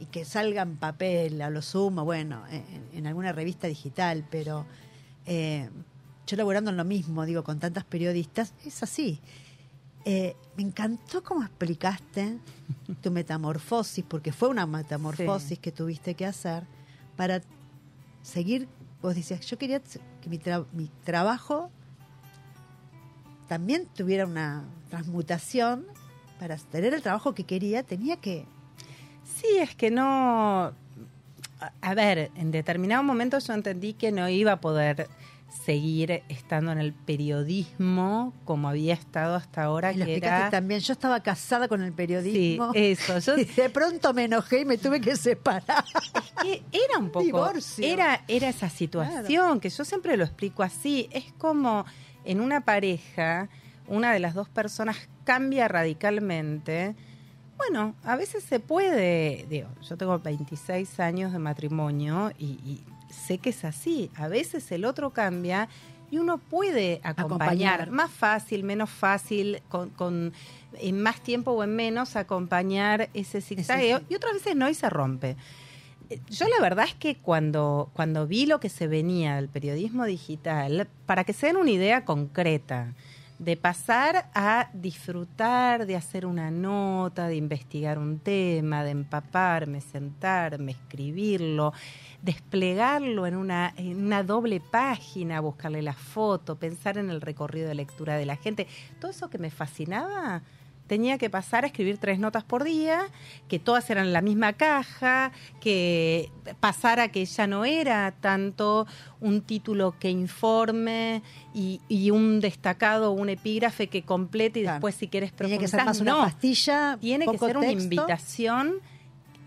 y, que salga en papel, a lo sumo, bueno, en, en alguna revista digital, pero eh, yo laborando en lo mismo, digo, con tantas periodistas, es así. Eh, me encantó cómo explicaste tu metamorfosis, porque fue una metamorfosis Sí. que tuviste que hacer para seguir. Vos decías, yo quería que mi, tra- mi trabajo también tuviera una transmutación. Para tener el trabajo que quería, tenía que. Sí, es que no... a- ver, en determinado momento yo entendí que no iba a poder seguir estando en el periodismo como había estado hasta ahora, Y lo que era... también. Yo estaba casada con el periodismo. Sí, eso. Yo Y de pronto me enojé y me tuve que separar. que era un poco Divorcio. era era esa situación que yo siempre lo explico así es como en una pareja una de las dos personas cambia radicalmente bueno a veces se puede digo yo tengo 26 años de matrimonio y, y sé que es así a veces el otro cambia y uno puede acompañar, Acompañar. más fácil, menos fácil, con, con en más tiempo o en menos, acompañar ese zigzagueo. sí. Y otras veces no y se rompe. Eh, Yo la verdad es que cuando, cuando vi lo que se venía del periodismo digital, para que se den una idea concreta, de pasar a disfrutar de hacer una nota, de investigar un tema, de empaparme, sentarme, escribirlo, desplegarlo en una, en una doble página, buscarle la foto, pensar en el recorrido de lectura de la gente, todo eso que me fascinaba, tenía que pasar a escribir tres notas por día, que todas eran en la misma caja, que pasara que ya no era tanto un título que informe y, y un destacado, un epígrafe que complete y Claro. después si quieres Tenía que profundizar. ser más una no, pastilla. tiene que ser una invitación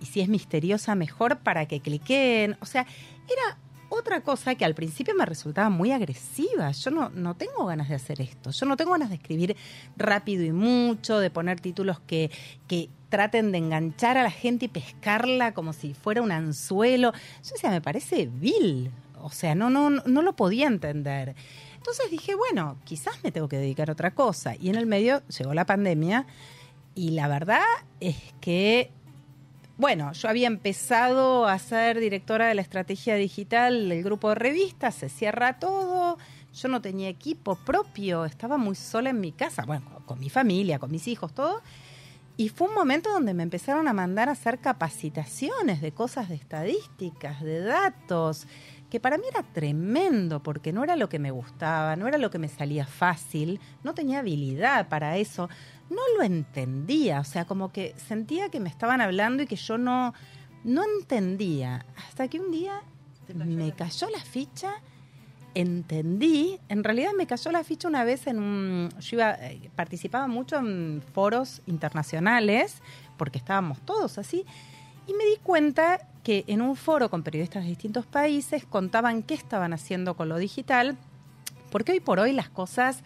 y si es misteriosa mejor para que cliquen. O sea, era otra cosa que al principio me resultaba muy agresiva. Yo no, no tengo ganas de hacer esto. Yo no tengo ganas de escribir rápido y mucho, de poner títulos que, que traten de enganchar a la gente y pescarla como si fuera un anzuelo. Yo decía, me parece vil. O sea, no, no, no lo podía entender. Entonces dije, bueno, quizás me tengo que dedicar a otra cosa. Y en el medio llegó la pandemia y la verdad es que, bueno, yo había empezado a ser directora de la estrategia digital del grupo de revistas, se cierra todo, yo no tenía equipo propio, estaba muy sola en mi casa, bueno, con, mi familia, con mis hijos, todo. Y fue un momento donde me empezaron a mandar a hacer capacitaciones de cosas de estadísticas, de datos, que para mí era tremendo, porque no era lo que me gustaba, no era lo que me salía fácil, no tenía habilidad para eso, no lo entendía, o sea, como que sentía que me estaban hablando y que yo no, no entendía, hasta que un día me cayó la ficha, entendí, en realidad me cayó la ficha una vez en un, yo iba, eh, participaba mucho en foros internacionales, porque estábamos todos así, y me di cuenta que en un foro con periodistas de distintos países contaban qué estaban haciendo con lo digital, porque hoy por hoy las cosas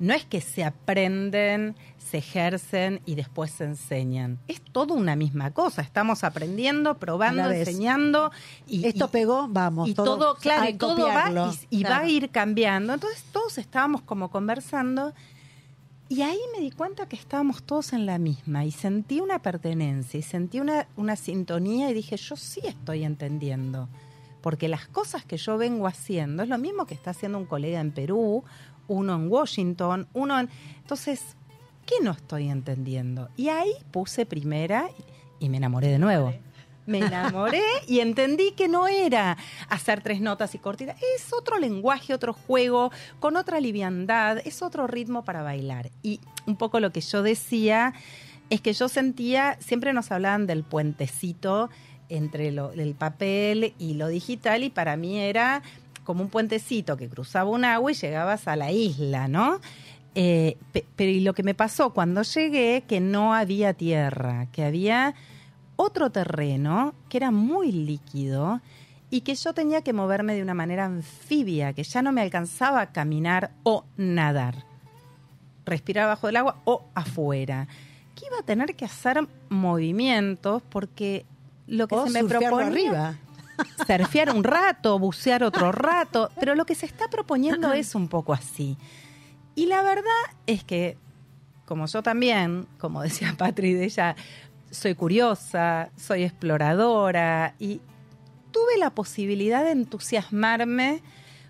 no es que se aprenden, se ejercen y después se enseñan. Es todo una misma cosa. Estamos aprendiendo, probando, enseñando. Y, Esto y- pegó, vamos. y todo, claro, a y todo va y, va Claro. a ir cambiando. Entonces todos estábamos como conversando y ahí me di cuenta que estábamos todos en la misma y sentí una pertenencia y sentí una, una sintonía y dije, yo sí estoy entendiendo. Porque las cosas que yo vengo haciendo es lo mismo que está haciendo un colega en Perú, uno en Washington, uno en... Entonces, ¿qué no estoy entendiendo? Y ahí puse primera y, me enamoré de nuevo. Me enamoré y entendí que no era hacer tres notas y cortitas, es otro lenguaje, otro juego, con otra liviandad, es otro ritmo para bailar. Y un poco lo que yo decía es que yo sentía, siempre nos hablaban del puentecito entre lo, el papel y lo digital y para mí era como un puentecito que cruzaba un agua y llegabas a la isla, ¿no? Eh, pe- pero y lo que me pasó cuando llegué, que no había tierra, que había otro terreno que era muy líquido y que yo tenía que moverme de una manera anfibia, que ya no me alcanzaba a caminar o nadar, respirar bajo el agua o afuera, que iba a tener que hacer movimientos porque lo que O se me proponía arriba. Surfear un rato, bucear otro rato, pero lo que se está proponiendo es un poco así. Y la verdad es que, como yo también, como decía Patri de ella, soy curiosa, soy exploradora y tuve la posibilidad de entusiasmarme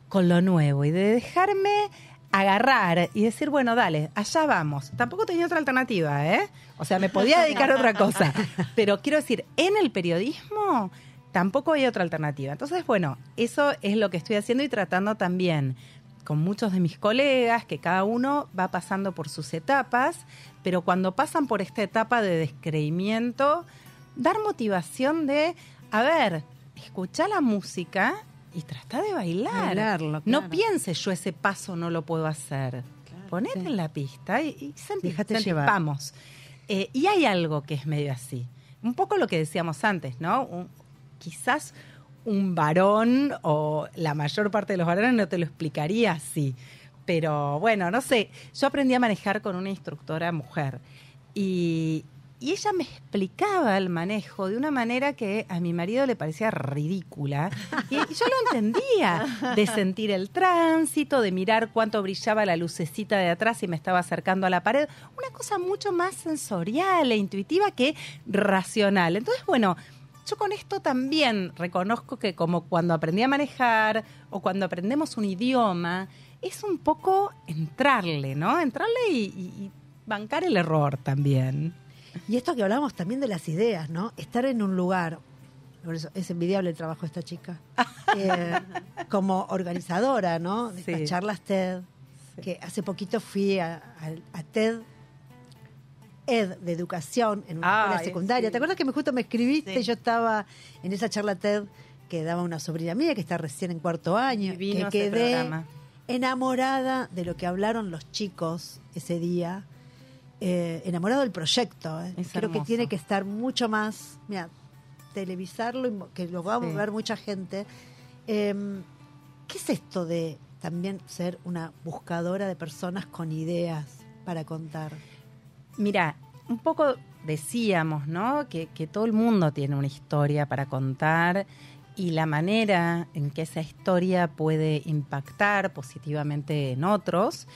con lo nuevo y de dejarme agarrar y decir, bueno, dale, allá vamos. Tampoco tenía otra alternativa, ¿eh? O sea, me podía dedicar a otra cosa. Pero quiero decir, en el periodismo tampoco hay otra alternativa. Entonces, bueno, eso es lo que estoy haciendo y tratando también con muchos de mis colegas, que cada uno va pasando por sus etapas, pero cuando pasan por esta etapa de descreimiento, dar motivación de, a ver, escucha la música y trata de bailar. Bailarlo, No claro. pienses, yo ese paso no lo puedo hacer. Ponete sí. en la pista y, y sentí, Déjate sentí, llevar. vamos. Eh, y hay algo que es medio así. Un poco lo que decíamos antes, ¿no? Un- quizás un varón o la mayor parte de los varones no te lo explicaría así. Pero bueno, no sé, yo aprendí a manejar con una instructora mujer y, y ella me explicaba el manejo de una manera que a mi marido le parecía ridícula. Y yo lo entendía, de sentir el tránsito, de mirar cuánto brillaba la lucecita de atrás y me estaba acercando a la pared. Una cosa mucho más sensorial e intuitiva que racional. Entonces, bueno, yo con esto también reconozco que como cuando aprendí a manejar o cuando aprendemos un idioma, es un poco entrarle, ¿no? Entrarle y, y- y bancar el error también. Y esto que hablábamos también de las ideas, ¿no? Estar en un lugar, por eso es envidiable el trabajo de esta chica, Eh, como organizadora, ¿no? De Sí. las charlas TED, Sí. que hace poquito fui a, a- a TED Ed de educación en una escuela secundaria. sí. ¿Te acuerdas que me justo me escribiste? Sí. Yo estaba en esa charla TED que daba una sobrina mía que está recién en cuarto año, Divino que quedé programa. enamorada de lo que hablaron los chicos ese día, eh, enamorado del proyecto. eh. Creo que tiene que estar mucho más, mira, televisarlo y que lo va a Sí. ver mucha gente. Eh, ¿Qué es esto de también ser una buscadora de personas con ideas para contar? Mira, un poco decíamos, ¿no? Que, todo el mundo tiene una historia para contar y la manera en que esa historia puede impactar positivamente en otros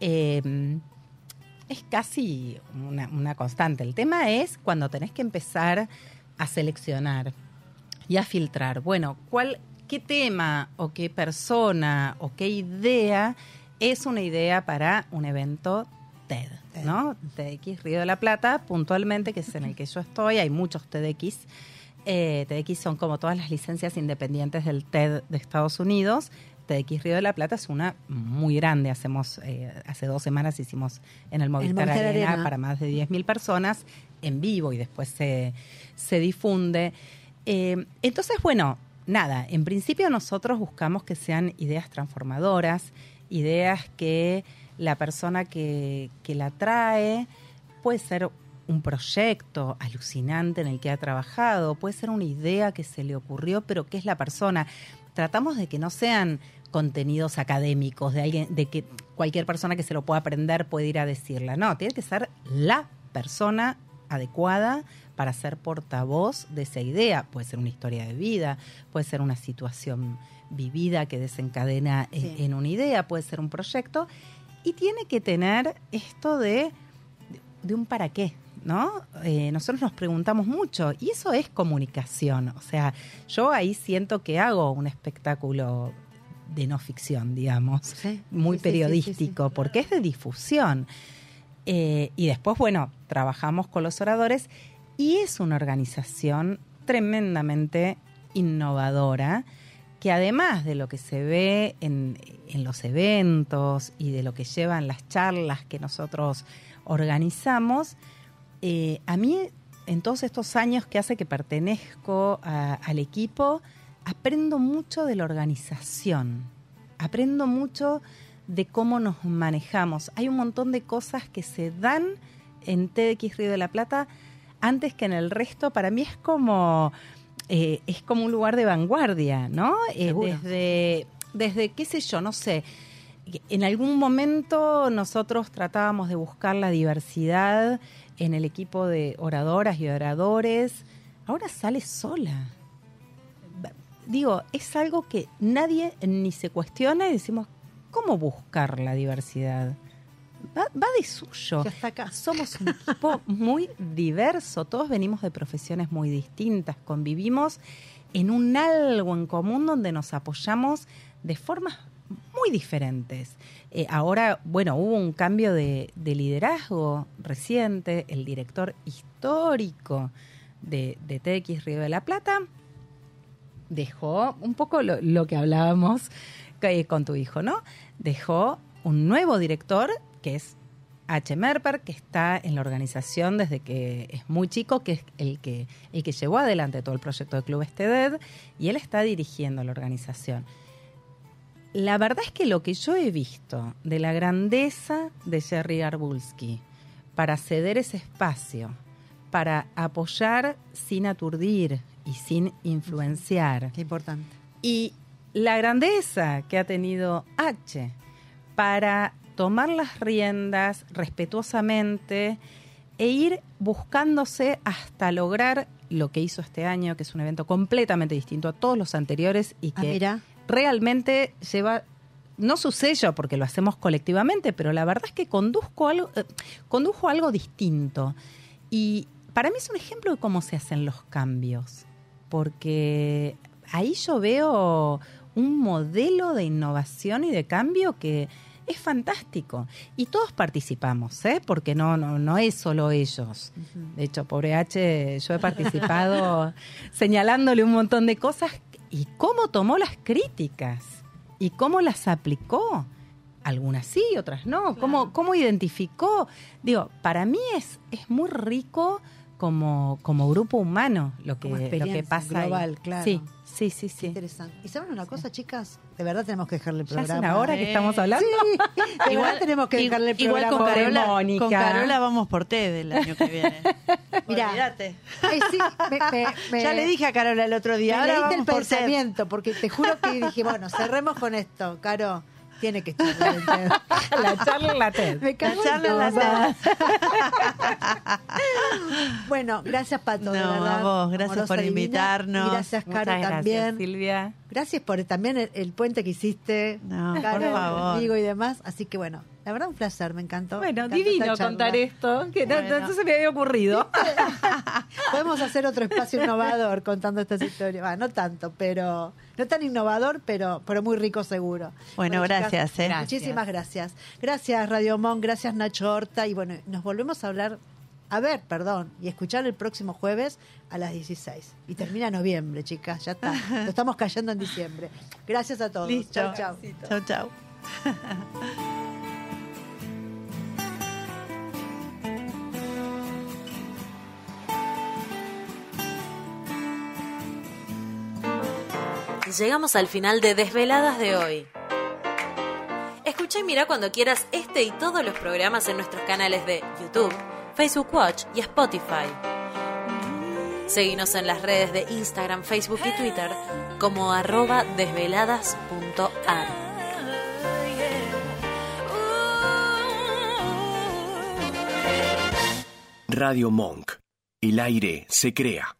eh, es casi una, una constante. El tema es cuando tenés que empezar a seleccionar y a filtrar. Bueno, ¿cuál, ¿qué tema o qué persona o qué idea es una idea para un evento TED? TED. ¿no? TEDx Río de la Plata, puntualmente, que es en el que yo estoy, hay muchos TEDx. Eh, TEDx son como todas las licencias independientes del TED de Estados Unidos. TEDx Río de la Plata es una muy grande. Hacemos eh, hace dos semanas hicimos en el Movistar, Movistar Arena, Arena. para más de 10.000 personas en vivo y después se, se difunde. Eh, entonces, bueno, nada, en principio nosotros buscamos que sean ideas transformadoras, ideas que la persona que, que la trae puede ser un proyecto alucinante en el que ha trabajado, puede ser una idea que se le ocurrió, pero que es la persona. Tratamos de que no sean contenidos académicos de alguien, de que cualquier persona que se lo pueda aprender puede ir a decirla. No, tiene que ser la persona adecuada para ser portavoz de esa idea. Puede ser una historia de vida, puede ser una situación vivida que desencadena en, Sí. en una idea, puede ser un proyecto, y tiene que tener esto de, de un para qué. ¿No? Eh, nosotros nos preguntamos mucho y eso es comunicación. O sea, yo ahí siento que hago un espectáculo de no ficción, digamos Sí, muy sí, periodístico, sí. porque es de difusión. Eh, y después, bueno, trabajamos con los oradores y es una organización tremendamente innovadora que además de lo que se ve en, en los eventos y de lo que llevan las charlas que nosotros organizamos, eh, a mí en todos estos años que hace que pertenezco al equipo, aprendo mucho de la organización, aprendo mucho de cómo nos manejamos. Hay un montón de cosas que se dan en TDX Río de la Plata antes que en el resto. Para mí es como, eh, es como un lugar de vanguardia, ¿no? Eh, desde, desde, qué sé yo, no sé. En algún momento nosotros tratábamos de buscar la diversidad en el equipo de oradoras y oradores. Ahora sale sola digo, es algo que nadie ni se cuestiona y decimos, ¿cómo buscar la diversidad? Va, va de suyo. Ya está acá. Somos un equipo muy diverso, todos venimos de profesiones muy distintas, convivimos en un algo en común donde nos apoyamos de formas muy diferentes. Eh, ahora, bueno, hubo un cambio de, de liderazgo reciente, el director histórico de, de TX Río de la Plata dejó un poco lo, lo que hablábamos eh, con tu hijo, ¿no? Dejó un nuevo director que es H. Merper, que está en la organización desde que es muy chico, que es el que, el que llevó adelante todo el proyecto de Club Esteded, y él está dirigiendo la organización. La verdad es que lo que yo he visto de la grandeza de Jerry Arbulski para ceder ese espacio, para apoyar sin aturdir y sin influenciar, Qué importante. y la grandeza que ha tenido H para tomar las riendas respetuosamente e ir buscándose hasta lograr lo que hizo este año, que es un evento completamente distinto a todos los anteriores y Ah, que realmente lleva no su sello porque lo hacemos colectivamente, pero la verdad es que conduzco algo, eh, condujo algo distinto. Y para mí es un ejemplo de cómo se hacen los cambios, porque ahí yo veo un modelo de innovación y de cambio que es fantástico. Y todos participamos, ¿eh? porque no, no, no es solo ellos. De hecho, pobre H, yo he participado señalándole un montón de cosas y cómo tomó las críticas y cómo las aplicó. Algunas sí, otras no. ¿Cómo, cómo identificó? Digo, para mí es, es muy rico como, como grupo humano lo que, lo que pasa. ahí. global, claro. Sí, sí, sí, sí. interesante. ¿Y saben una cosa, chicas? De verdad tenemos que dejarle el Ya programa. es una hora que estamos hablando. De verdad tenemos que dejarle el Igual programa. con Carola, Mónica. con Carola vamos por TED el año que viene. Mirá. Sí, me- me- me- Ya le dije a Carola el otro Me día. Ahora leíste el por pensamiento, porque te juro que dije, bueno, cerremos con esto. Caro, tiene que estar en TED. La charla en la TED. Me cago en charla en la todo. Bueno, gracias Pato, de No, verdad. a vos, gracias por invitarnos. Y gracias Muchas Caro gracias, también. Silvia. Gracias por también el, el puente que hiciste. No, por Caro, favor. conmigo y demás. Así que bueno, la verdad un placer, me encantó. Bueno, Me encantó divino contar esto, que no, Bueno. no se me había ocurrido. Podemos hacer otro espacio innovador contando estas historias. Va, no tanto, pero no tan innovador, pero, pero muy rico seguro. Bueno, chicas, gracias, ¿eh? Muchísimas gracias. Gracias Radio Mon, gracias Nacho Horta y bueno, nos volvemos a hablar, a ver, perdón, y escuchar el próximo jueves a las 16. Y termina noviembre, chicas, ya está. Lo estamos cayendo en diciembre. Gracias a todos. Listo. Chau, chau. Chau, chau. Llegamos al final de Desveladas de hoy. Escucha y mira cuando quieras este y todos los programas en nuestros canales de YouTube, Facebook Watch y Spotify. Seguinos en las redes de Instagram, Facebook y Twitter como arroba desveladas.ar. Radio Monk. El aire se crea.